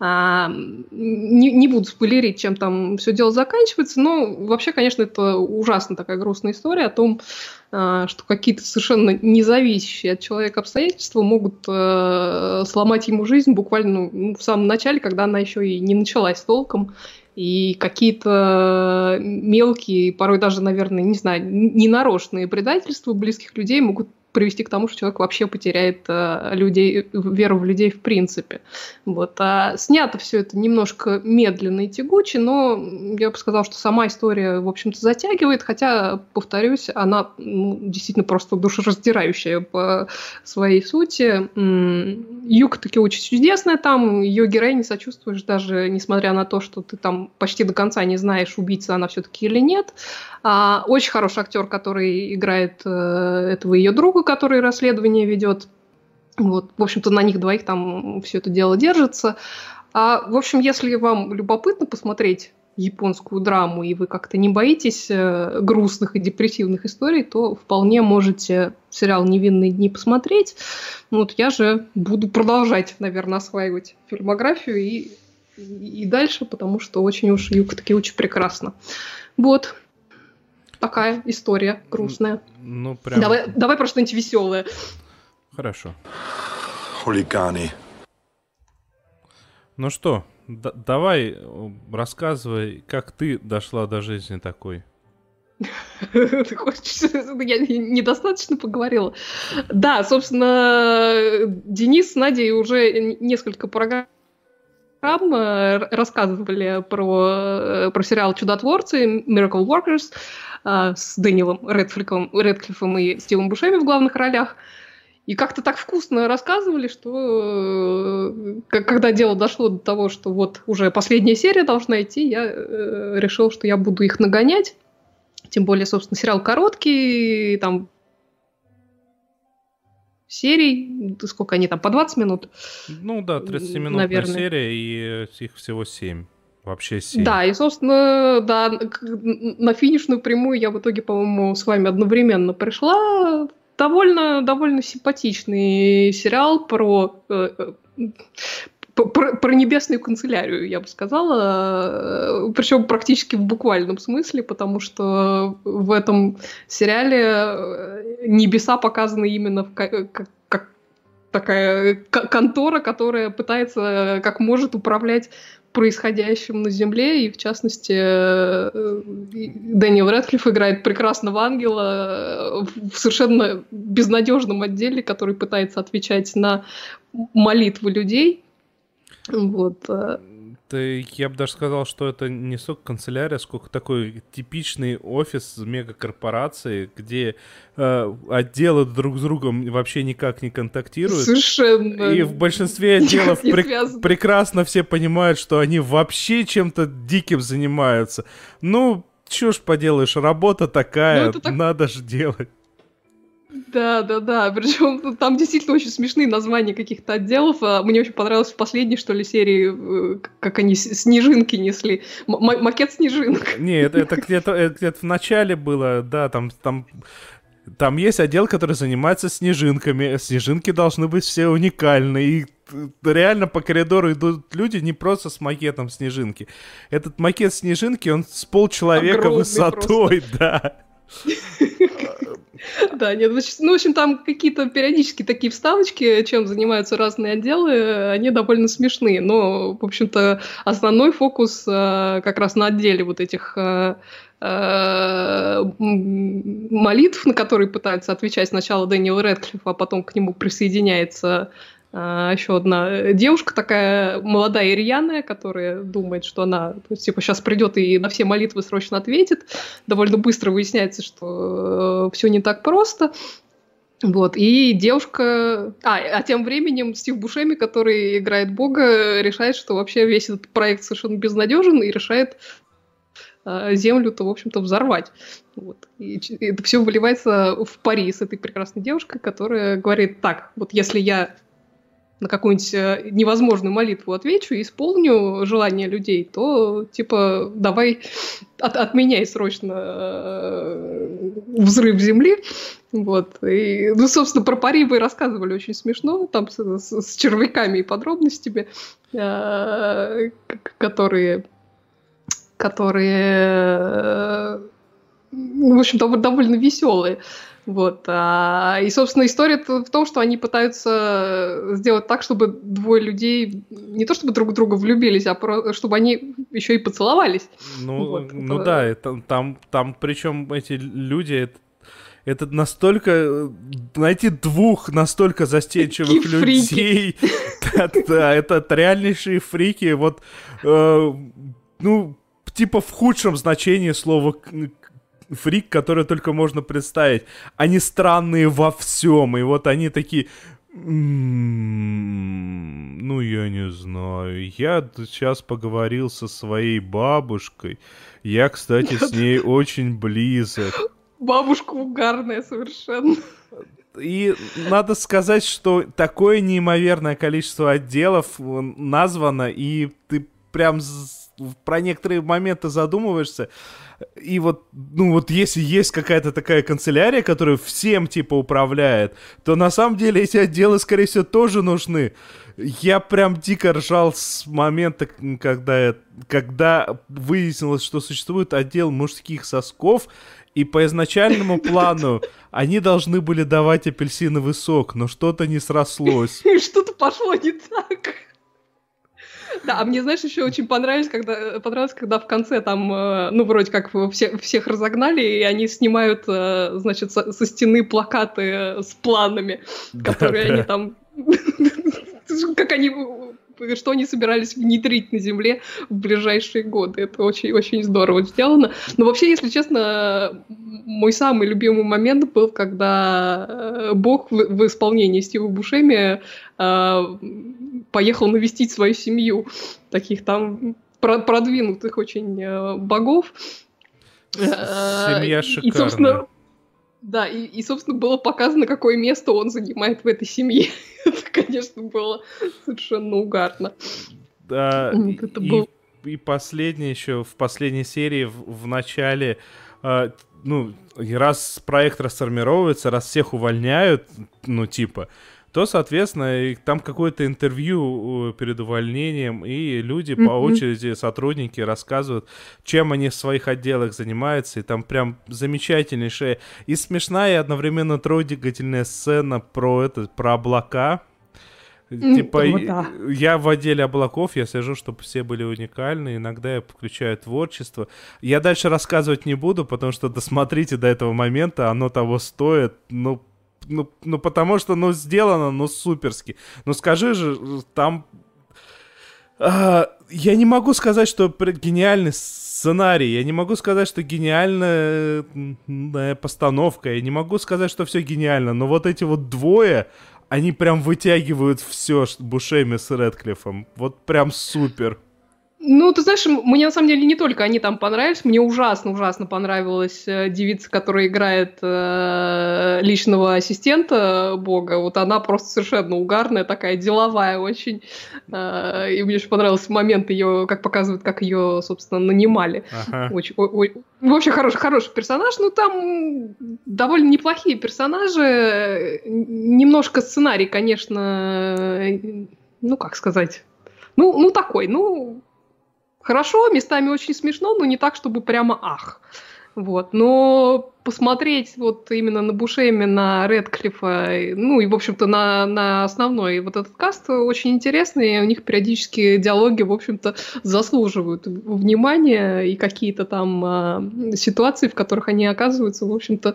А, не, не буду спойлерить, чем там все дело заканчивается, но вообще, конечно, это ужасно такая грустная история о том, а, что какие-то совершенно независящие от человека обстоятельства могут а, сломать ему жизнь буквально ну, в самом начале, когда она еще и не началась толком. И какие-то мелкие, порой даже, наверное, не знаю, ненарочные предательства близких людей могут привести к тому, что человек вообще потеряет э, людей, веру в людей в принципе. Вот. А снято все это немножко медленно и тягуче, но я бы сказала, что сама история, в общем-то, затягивает, хотя, повторюсь, она ну, действительно просто душераздирающая по своей сути. Юг таки очень чудесная там, ее героине сочувствуешь даже несмотря на то, что ты там почти до конца не знаешь, убийца она все-таки или нет. А, очень хороший актер, который играет э, этого ее друга, который расследование ведет. Вот, в общем-то, на них двоих там все это дело держится. А, в общем, если вам любопытно посмотреть японскую драму, и вы как-то не боитесь э, грустных и депрессивных историй, то вполне можете сериал «Невинные дни» посмотреть. Вот я же буду продолжать, наверное, осваивать фильмографию и, и, дальше, потому что очень уж таки очень прекрасно. Вот, такая история грустная. Ну, прям... Давай, давай про что-нибудь веселое. Хорошо. Хулиганы. Ну что, давай э, рассказывай, как ты дошла до жизни такой. Ты хочешь, я недостаточно поговорила. Да, собственно, Денис с Надей уже несколько программ э, рассказывали про, э, про сериал «Чудотворцы», «Miracle Workers», а, с Дэниелом Редклифом, Редклифом и Стивом Бушеми в главных ролях. И как-то так вкусно рассказывали, что э, когда дело дошло до того, что вот уже последняя серия должна идти, я э, решил, что я буду их нагонять. Тем более, собственно, сериал короткий, там серий, сколько они там, по 20 минут? Ну да, 30-минутная серия, и их всего 7. Вообще 7. Да, и, собственно, да, на финишную прямую я в итоге, по-моему, с вами одновременно пришла. Довольно, довольно симпатичный сериал про, э, э, про, про небесную канцелярию, я бы сказала, причем практически в буквальном смысле, потому что в этом сериале э, небеса показаны именно в, как, как такая контора, которая пытается как может управлять происходящим на Земле, и в частности э, Дэниел Рэдклифф играет прекрасного ангела э, в совершенно безнадежном отделе, который пытается отвечать на молитвы людей. Вот. Э. Ты, я бы даже сказал, что это не столько канцелярия, сколько такой типичный офис мегакорпорации, где э, отделы друг с другом вообще никак не контактируют. Совершенно. И в большинстве отделов пр- прекрасно все понимают, что они вообще чем-то диким занимаются. Ну, чё ж поделаешь, работа такая, ну, так... надо же делать. Да, да, да. Причем там действительно очень смешные названия каких-то отделов. А мне очень понравилось в последней, что ли, серии, э, как они снежинки несли. М- макет снежинок. Не, это, это где-то где в начале было, да, там, там там есть отдел, который занимается снежинками. Снежинки должны быть все уникальны. И реально по коридору идут люди не просто с макетом снежинки. Этот макет снежинки, он с полчеловека Огромный высотой, просто. да. Да, нет, ну, в общем, там какие-то периодически такие вставочки, чем занимаются разные отделы, они довольно смешные, но, в общем-то, основной фокус э, как раз на отделе вот этих э, э, молитв, на которые пытается отвечать сначала Дэниел Рэдклифф, а потом к нему присоединяется а, еще одна девушка такая молодая и рьяная, которая думает, что она типа сейчас придет и на все молитвы срочно ответит. Довольно быстро выясняется, что э, все не так просто. Вот, и девушка... А, а тем временем Стив Бушеми, который играет Бога, решает, что вообще весь этот проект совершенно безнадежен и решает э, Землю-то, в общем-то, взорвать. Вот. И это все выливается в пари с этой прекрасной девушкой, которая говорит, так, вот если я на какую-нибудь э, невозможную молитву отвечу и исполню желание людей, то типа давай от, отменяй срочно э, взрыв земли. Вот. И, ну, собственно, про пари вы рассказывали очень смешно, там с, с, с червяками и подробностями, э, которые, которые, э, в общем, довольно веселые. Вот. А, и, собственно, история в том, что они пытаются сделать так, чтобы двое людей не то чтобы друг друга влюбились, а про, чтобы они еще и поцеловались. Ну, вот. ну это... да, это, там, там причем эти люди, это, это настолько... Найти двух настолько застенчивых людей... Да, да, это реальнейшие фрики. Вот, э, ну, типа в худшем значении слова фрик, который только можно представить. Они странные во всем, и вот они такие... «М-м-м, ну, я не знаю. Я сейчас поговорил со своей бабушкой. Я, кстати, с ней очень близок. Бабушка угарная совершенно. И надо сказать, что такое неимоверное количество отделов названо, и ты прям про некоторые моменты задумываешься. И вот, ну вот если есть какая-то такая канцелярия, которая всем типа управляет, то на самом деле эти отделы, скорее всего, тоже нужны. Я прям дико ржал с момента, когда, когда выяснилось, что существует отдел мужских сосков, и по изначальному плану они должны были давать апельсиновый сок, но что-то не срослось. Что-то пошло не так. Да, а мне, знаешь, еще очень понравилось, когда, понравилось, когда в конце там, э, ну, вроде как все, всех разогнали, и они снимают, э, значит, со, со стены плакаты с планами, которые да, они там... Как они что они собирались внедрить на Земле в ближайшие годы. Это очень-очень здорово сделано. Но вообще, если честно, мой самый любимый момент был, когда э, Бог в, в исполнении Стива Бушеми э, поехал навестить свою семью. Таких там продвинутых очень э, богов. Семья шикарная. И, собственно, да, и, и, собственно, было показано, какое место он занимает в этой семье. это, конечно, было совершенно угарно. Да, это и, был... и последнее еще, в последней серии, в, в начале, э, ну, раз проект расформировывается, раз всех увольняют, ну, типа, то, соответственно, там какое-то интервью перед увольнением, и люди mm-hmm. по очереди, сотрудники, рассказывают, чем они в своих отделах занимаются, и там прям замечательнейшая и смешная, и одновременно трогательная сцена про это, про облака, Типа, О, да. я в отделе облаков, я сижу, чтобы все были уникальны. Иногда я включаю творчество. Я дальше рассказывать не буду, потому что досмотрите до этого момента, оно того стоит. Ну, ну, ну потому что, ну, сделано, ну, суперски. Ну, скажи же, там... А, я не могу сказать, что гениальный сценарий, я не могу сказать, что гениальная постановка, я не могу сказать, что все гениально, но вот эти вот двое, они прям вытягивают все Бушеми с Редклиффом. Вот прям супер. Ну, ты знаешь, мне на самом деле не только они там понравились, мне ужасно-ужасно понравилась э, девица, которая играет э, личного ассистента Бога. Вот она просто совершенно угарная, такая деловая очень. Э, и мне очень понравился момент ее, как показывают, как ее, собственно, нанимали. Ага. Очень, о, о, в общем, хороший, хороший персонаж. Ну, там довольно неплохие персонажи. Немножко сценарий, конечно, ну, как сказать... Ну, ну такой, ну, хорошо, местами очень смешно, но не так, чтобы прямо ах. Вот. Но посмотреть вот именно на Бушеми, на Редклифа, ну и, в общем-то, на, на основной вот этот каст очень интересный, и у них периодически диалоги, в общем-то, заслуживают внимания, и какие-то там э, ситуации, в которых они оказываются, в общем-то,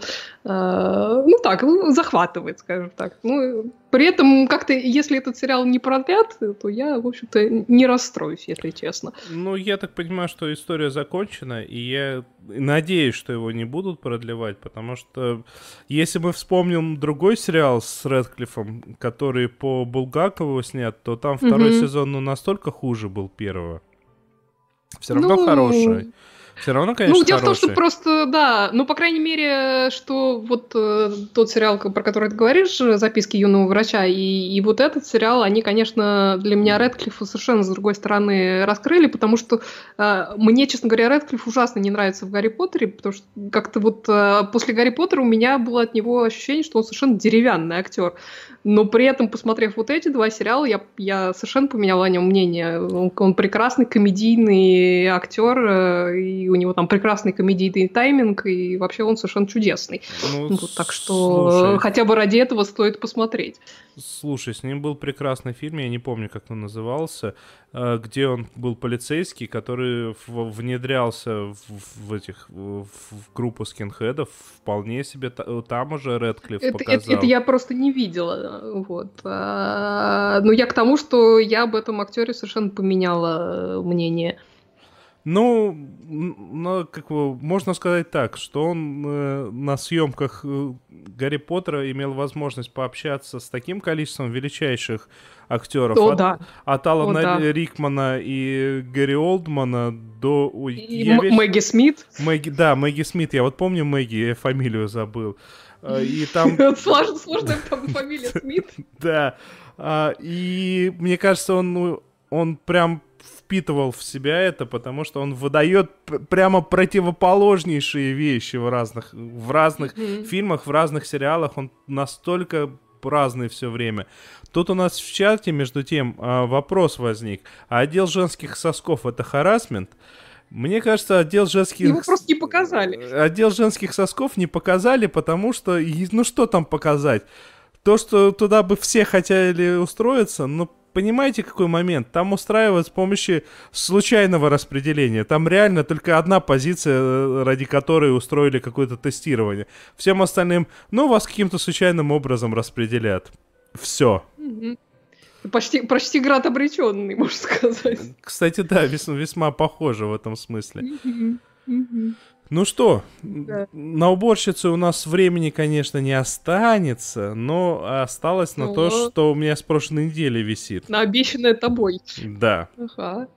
э, ну так, ну, захватывает, скажем так. Ну, при этом, как-то, если этот сериал не продлят, то я, в общем-то, не расстроюсь, если честно. Ну, я так понимаю, что история закончена, и я надеюсь, что его не будут продлевать, потому что если мы вспомним другой сериал с Редклиффом, который по Булгакову снят, то там второй mm сезон ну настолько хуже был первого. Все равно ну... хороший. Все равно, конечно, Ну, дело в том, что хороший. просто, да, ну, по крайней мере, что вот э, тот сериал, про который ты говоришь, «Записки юного врача», и, и вот этот сериал, они, конечно, для меня Редклиффа совершенно с другой стороны раскрыли, потому что э, мне, честно говоря, Редклифф ужасно не нравится в «Гарри Поттере», потому что как-то вот э, после «Гарри Поттера» у меня было от него ощущение, что он совершенно деревянный актер. Но при этом, посмотрев вот эти два сериала, я, я совершенно поменяла о нем мнение. Он, он прекрасный комедийный актер, э, и у него там прекрасный комедийный тайминг, и вообще он совершенно чудесный. Ну, Вот, так что слушай, хотя бы ради этого стоит посмотреть. Слушай, с ним был прекрасный фильм, я не помню, как он назывался, э, где он был полицейский, который внедрялся в, этих в, группу скинхедов, вполне себе та- там уже Редклифф Это, показал. это- это я просто не видела. Вот. А, но я к тому, что я об этом актере совершенно поменяла э, мнение. Ну, ну, как бы, можно сказать так, что он э, на съемках э, Гарри Поттера имел возможность пообщаться с таким количеством величайших актеров. О, от, да. от Алана О, да. Рикмана и Гарри Олдмана до... ой, И я весь- Мэгги Смит. Мэгги, да, Мэгги Смит, я вот помню Мэгги, я фамилию забыл. Э, И там, Сложно, сложная там фамилия Смит. да, А, и мне кажется, он, ну, он прям впитывал в себя это, потому что он выдает прямо противоположнейшие вещи в разных, в разных Мгм. фильмах, в разных сериалах. Он настолько разный все время. Тут у нас в чате, между тем, а, вопрос возник. А отдел женских сосков — это харасмент? Мне кажется, отдел женских... Его просто не показали. Отдел женских сосков не показали, потому что... Ну что там показать? То, что туда бы все хотели устроиться, ну, понимаете, какой момент? Там устраивают с помощью случайного распределения. Там реально только одна позиция, э, ради которой устроили какое-то тестирование. Всем остальным, ну, вас каким-то случайным образом распределят. Все. Почти, почти град обреченный, можно сказать. Кстати, да, вес- весьма похоже в этом смысле. Мгм. Мгм. Ну что, Да. на уборщицу у нас времени, конечно, не останется, но осталось на то, Но- что у меня с прошлой недели висит. На обещанное тобой. Да. Ага.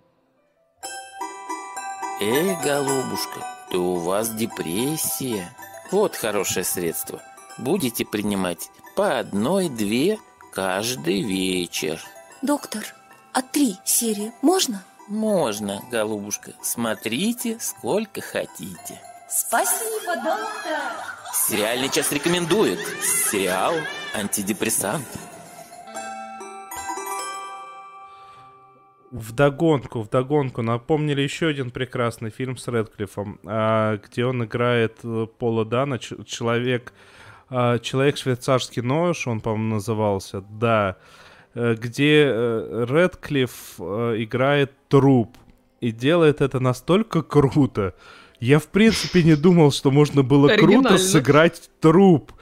Эй, голубушка, то у вас депрессия. Вот хорошее средство. Будете принимать по одной-две каждый вечер. Доктор, а три серии можно? Можно, голубушка. Смотрите, сколько хотите. Спасибо, доктор. Сериальный час рекомендует. Сериал «Антидепрессант». Вдогонку, вдогонку напомнили еще один прекрасный фильм с Редклиффом, а, где он играет э, Пола Дана, человек, а, человек швейцарский нож, он, по-моему, назывался, да, где э, Редклифф э, играет труп и делает это настолько круто. Я, в принципе, не думал, что можно было круто сыграть труп.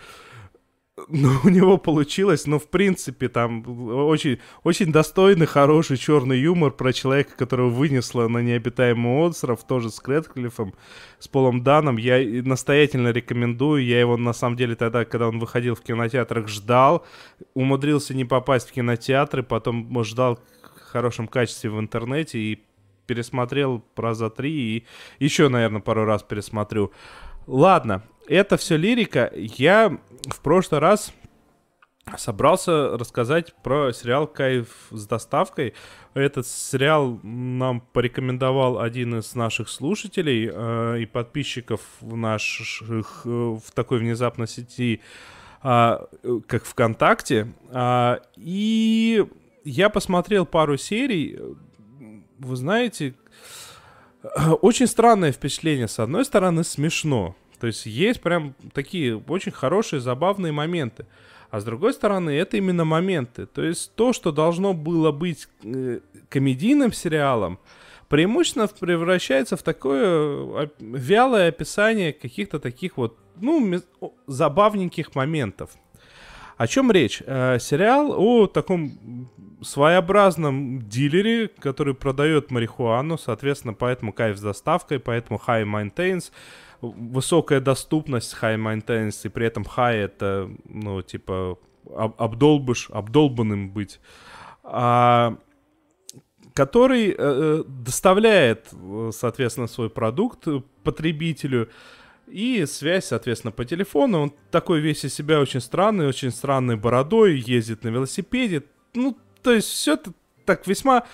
Ну, у него получилось, но в принципе там очень, очень достойный, хороший черный юмор про человека, которого вынесло на необитаемый остров, тоже с Крэдклиффом, с Полом Даном. Я настоятельно рекомендую, я его на самом деле тогда, когда он выходил в кинотеатрах, ждал, умудрился не попасть в кинотеатры, потом ждал в хорошем качестве в интернете и пересмотрел раза три и еще, наверное, пару раз пересмотрю. Ладно, это все лирика. Я в прошлый раз собрался рассказать про сериал «Кайф с доставкой». Этот сериал нам порекомендовал один из наших слушателей э, и подписчиков в наших э, в такой внезапной сети, а, э, как ВКонтакте. А, и я посмотрел пару серий. Вы знаете, очень странное впечатление. С одной стороны, смешно. То есть есть прям такие очень хорошие, забавные моменты. А с другой стороны, это именно моменты. То есть то, что должно было быть э, комедийным сериалом, преимущественно превращается в такое э, вялое описание каких-то таких вот, ну, забавненьких моментов. О чем речь? Э, сериал о таком своеобразном дилере, который продает марихуану, соответственно, поэтому кайф с доставкой, поэтому high maintains, высокая доступность high maintains, и при этом high это, ну, типа, об- обдолбыш, обдолбанным быть. А который э, э, доставляет, э, соответственно, свой продукт потребителю, и связь, соответственно, по телефону. Он такой весь из себя очень странный, очень странной бородой, ездит на велосипеде. Ну, то есть все это так весьма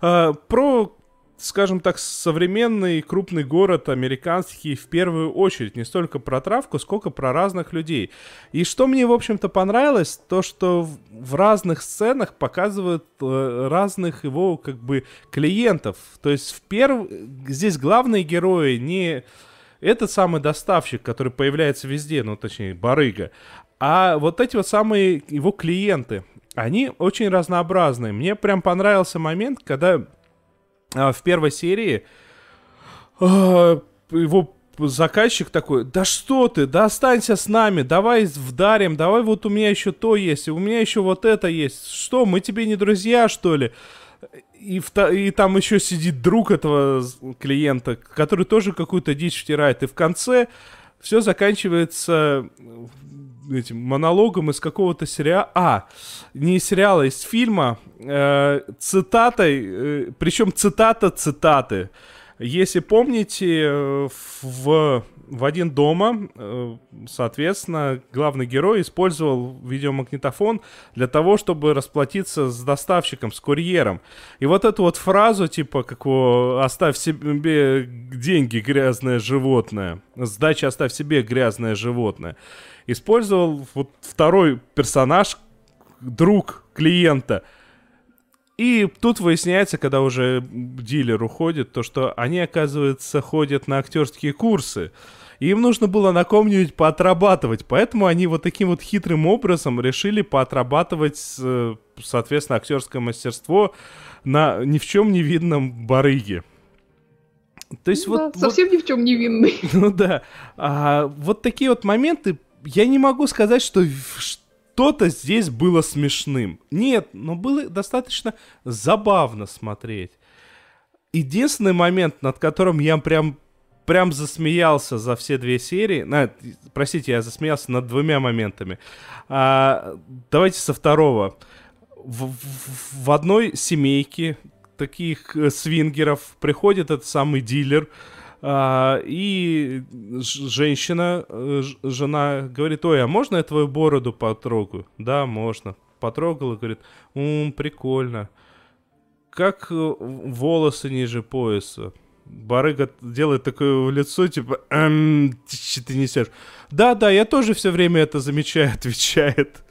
э, про скажем так, современный крупный город американский в первую очередь. Не столько про травку, сколько про разных людей. И что мне, в общем-то, понравилось, то, что в разных сценах показывают э, разных его, как бы, клиентов. То есть в перв... здесь главные герои не этот самый доставщик, который появляется везде, ну, точнее, барыга, а вот эти вот самые его клиенты, они очень разнообразные. Мне прям понравился момент, когда а, в первой серии а, его заказчик такой, да что ты, да останься с нами, давай вдарим, давай вот у меня еще то есть, у меня еще вот это есть. Что, мы тебе не друзья, что ли? И, в, и там еще сидит друг этого клиента, который тоже какую-то дичь втирает. И в конце все заканчивается этим монологом из какого-то сериала, а, не из сериала, из фильма, э, цитатой, э, причем цитата цитаты. Если помните, э, в, в один дома, э, соответственно, главный герой использовал видеомагнитофон для того, чтобы расплатиться с доставщиком, с курьером. И вот эту вот фразу, типа, как его «оставь себе деньги, грязное животное», «сдача оставь себе, грязное животное», использовал вот второй персонаж, друг клиента. И тут выясняется, когда уже дилер уходит, то что они, оказывается, ходят на актерские курсы. И им нужно было на ком-нибудь поотрабатывать. Поэтому они вот таким вот хитрым образом решили поотрабатывать, э, соответственно, актерское мастерство на ни в чем не видном барыге. То есть ну, вот, да, совсем вот, ни в чем не винный. Ну да. А, вот такие вот моменты я не могу сказать, что что-то здесь было смешным. Нет, но было достаточно забавно смотреть. Единственный момент, над которым я прям прям засмеялся за все две серии. А, простите, я засмеялся над двумя моментами. А, давайте со второго. В, в, в одной семейке таких э, свингеров приходит этот самый дилер, а, и женщина, э, жена говорит, ой, а можно я твою бороду потрогаю? Да, можно. Потрогала, говорит, ум, прикольно. Как э, волосы ниже пояса? Барыга делает такое лицо, типа, эм, ты, ты несешь. Да, да, я тоже все время это замечаю, отвечает.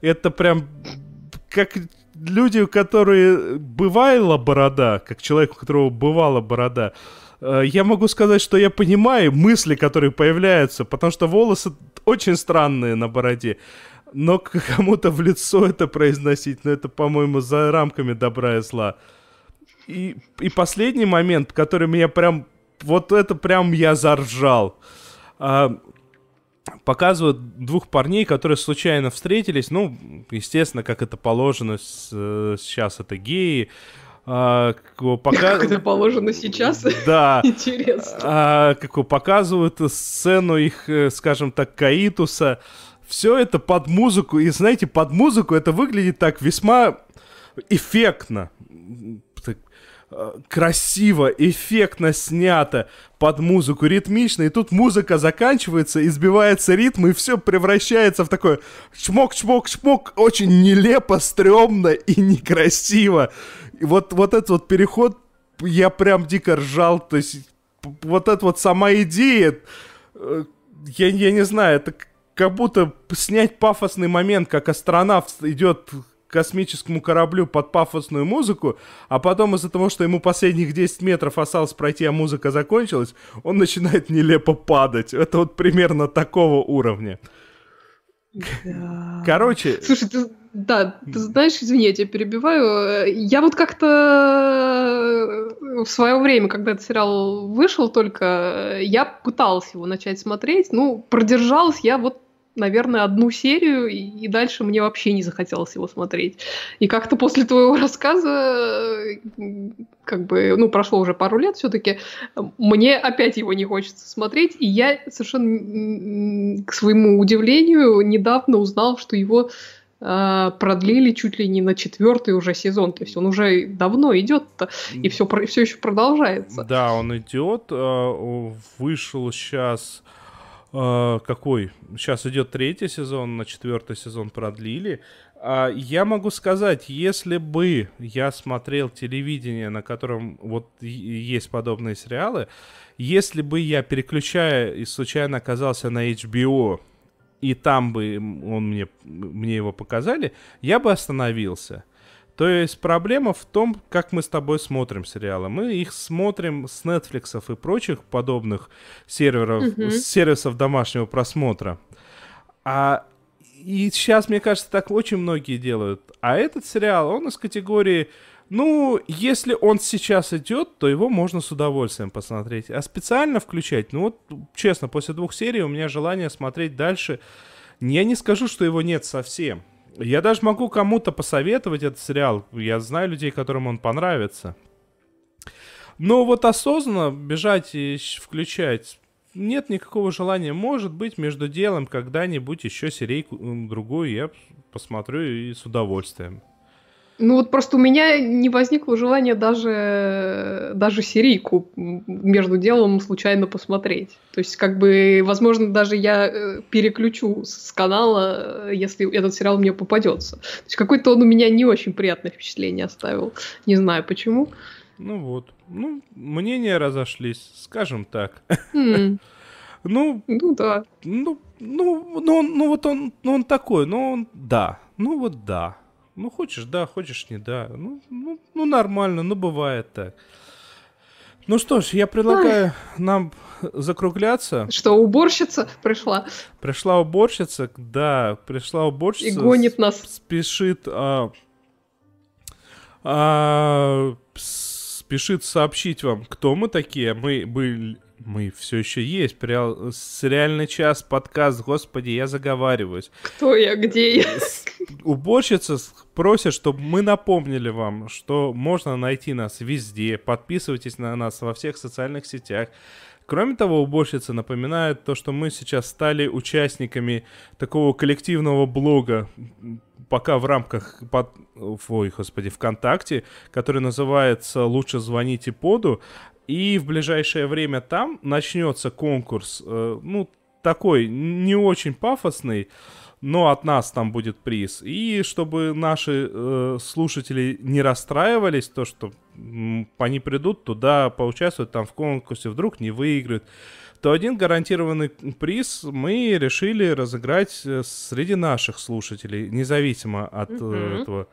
Это прям как люди, у которых бывала борода, как человек, у которого бывала борода, Э, я могу сказать, что я понимаю мысли, которые появляются, потому что волосы очень странные на бороде. Но кому-то в лицо это произносить, ну это, по-моему, за рамками добра и зла. И, и последний момент, который меня прям... Вот это прям я заржал. А, показывают двух парней, которые случайно встретились. Ну, естественно, как это положено, с, э, сейчас это геи. А, пока... Как это положено сейчас? Да. Интересно. А, как показывают сцену их, э, скажем так, каитуса. Все это под музыку. И знаете, под музыку это выглядит так весьма эффектно. Э, красиво, эффектно снято под музыку, ритмично, и тут музыка заканчивается, избивается ритм, и все превращается в такое чмок-чмок-чмок, очень нелепо, стрёмно и некрасиво. И вот, вот этот вот переход, я прям дико ржал, то есть вот эта вот сама идея, э, я, я не знаю, это как будто снять пафосный момент, как астронавт идет космическому кораблю под пафосную музыку, а потом из-за того, что ему последних 10 метров осталось пройти, а музыка закончилась, он начинает нелепо падать. Это вот примерно такого уровня. Да. Короче... Слушай, ты, да, ты знаешь, извини, я тебя перебиваю. Я вот как-то э, в свое время, когда этот сериал вышел только, я пыталась его начать смотреть. Ну, продержалась я вот наверное, одну серию, и, и дальше мне вообще не захотелось его смотреть. И как-то после твоего рассказа, как бы, ну, прошло уже пару лет все-таки, мне опять его не хочется смотреть, и я совершенно, к своему удивлению, недавно узнал, что его э, продлили чуть ли не на четвертый уже сезон. То есть он уже давно идет и все, все еще продолжается. Да, он идет. э, Вышел сейчас э, какой? Сейчас идет третий сезон, на четвертый сезон продлили. А, Я могу сказать, если бы я смотрел телевидение, на котором вот есть подобные сериалы, если бы я, переключая и случайно оказался на HBO, и там бы он мне, мне его показали, я бы остановился. То есть проблема в том, как мы с тобой смотрим сериалы. Мы их смотрим с Netflix и прочих подобных серверов, Мгм. сервисов домашнего просмотра. А и сейчас, мне кажется, так очень многие делают. А этот сериал, он из категории, ну, если он сейчас идет, то его можно с удовольствием посмотреть. А специально включать, ну вот, честно, после двух серий у меня желание смотреть дальше. Я не скажу, что его нет совсем. Я даже могу кому-то посоветовать этот сериал. Я знаю людей, которым он понравится. Но вот осознанно бежать и включать нет никакого желания. Может быть, между делом когда-нибудь еще серийку другую я посмотрю и с удовольствием. Ну вот просто у меня не возникло желания даже, даже серийку между делом случайно посмотреть. То есть, как бы, возможно, даже я э, переключу с канала, э, если этот сериал мне попадется. То есть какой-то он у меня не очень приятное впечатление оставил. Не знаю почему. Ну вот. Ну, мнения разошлись, скажем так. М, Ну, Ну да. ну, ну, ну, ну вот он, ну он такой, ну он, да, ну вот да. Ну хочешь да, хочешь не да. Ну, ну, ну нормально, ну бывает так. Ну что ж, я предлагаю нам закругляться. Что, уборщица пришла Пришла уборщица, да, пришла и уборщица. гонит нас. спешит, а, а, спешит сообщить вам, кто мы такие. Мы были, мы все еще есть. Реал, сериальный час, подкаст, господи, я заговариваюсь. Кто я, где я? С- Уборщица с- просит, чтобы мы напомнили вам, что можно найти нас везде. Подписывайтесь на нас во всех социальных сетях. Кроме того, уборщица напоминает то, что мы сейчас стали участниками такого коллективного блога, пока в рамках, под, ой, господи, ВКонтакте, который называется «Лучше звоните поду», и в ближайшее время там начнется конкурс, э, ну, такой не очень пафосный, но от нас там будет приз. И чтобы наши э, слушатели не расстраивались, то, что м, они придут туда, поучаствуют там в конкурсе, вдруг не выиграют, то один гарантированный приз мы решили разыграть э, среди наших слушателей, независимо от Мгм. этого.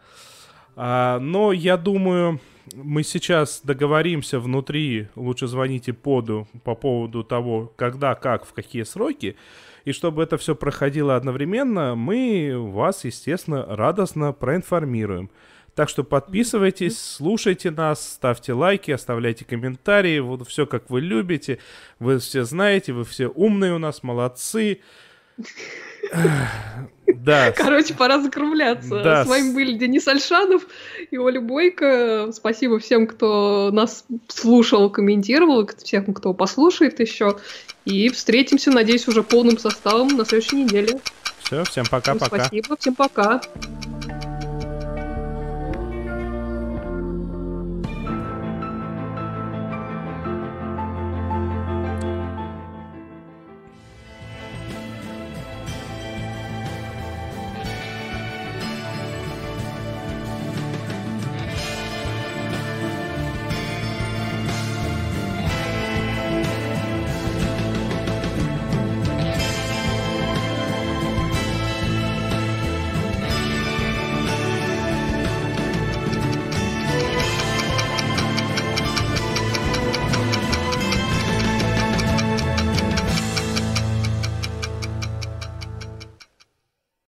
А, но я думаю, мы сейчас договоримся внутри, лучше звоните поду по поводу того, когда, как, в какие сроки. И чтобы это все проходило одновременно, мы вас, естественно, радостно проинформируем. Так что подписывайтесь, слушайте нас, ставьте лайки, оставляйте комментарии. Вот все, как вы любите. Вы все знаете, вы все умные у нас, молодцы. Да, Короче, пора закругляться. Да. С вами были Денис Альшанов и Оля Бойко. Спасибо всем, кто нас слушал, комментировал, всем, кто послушает еще. И встретимся, надеюсь, уже полным составом на следующей неделе. все, всем пока-пока. Спасибо, всем пока.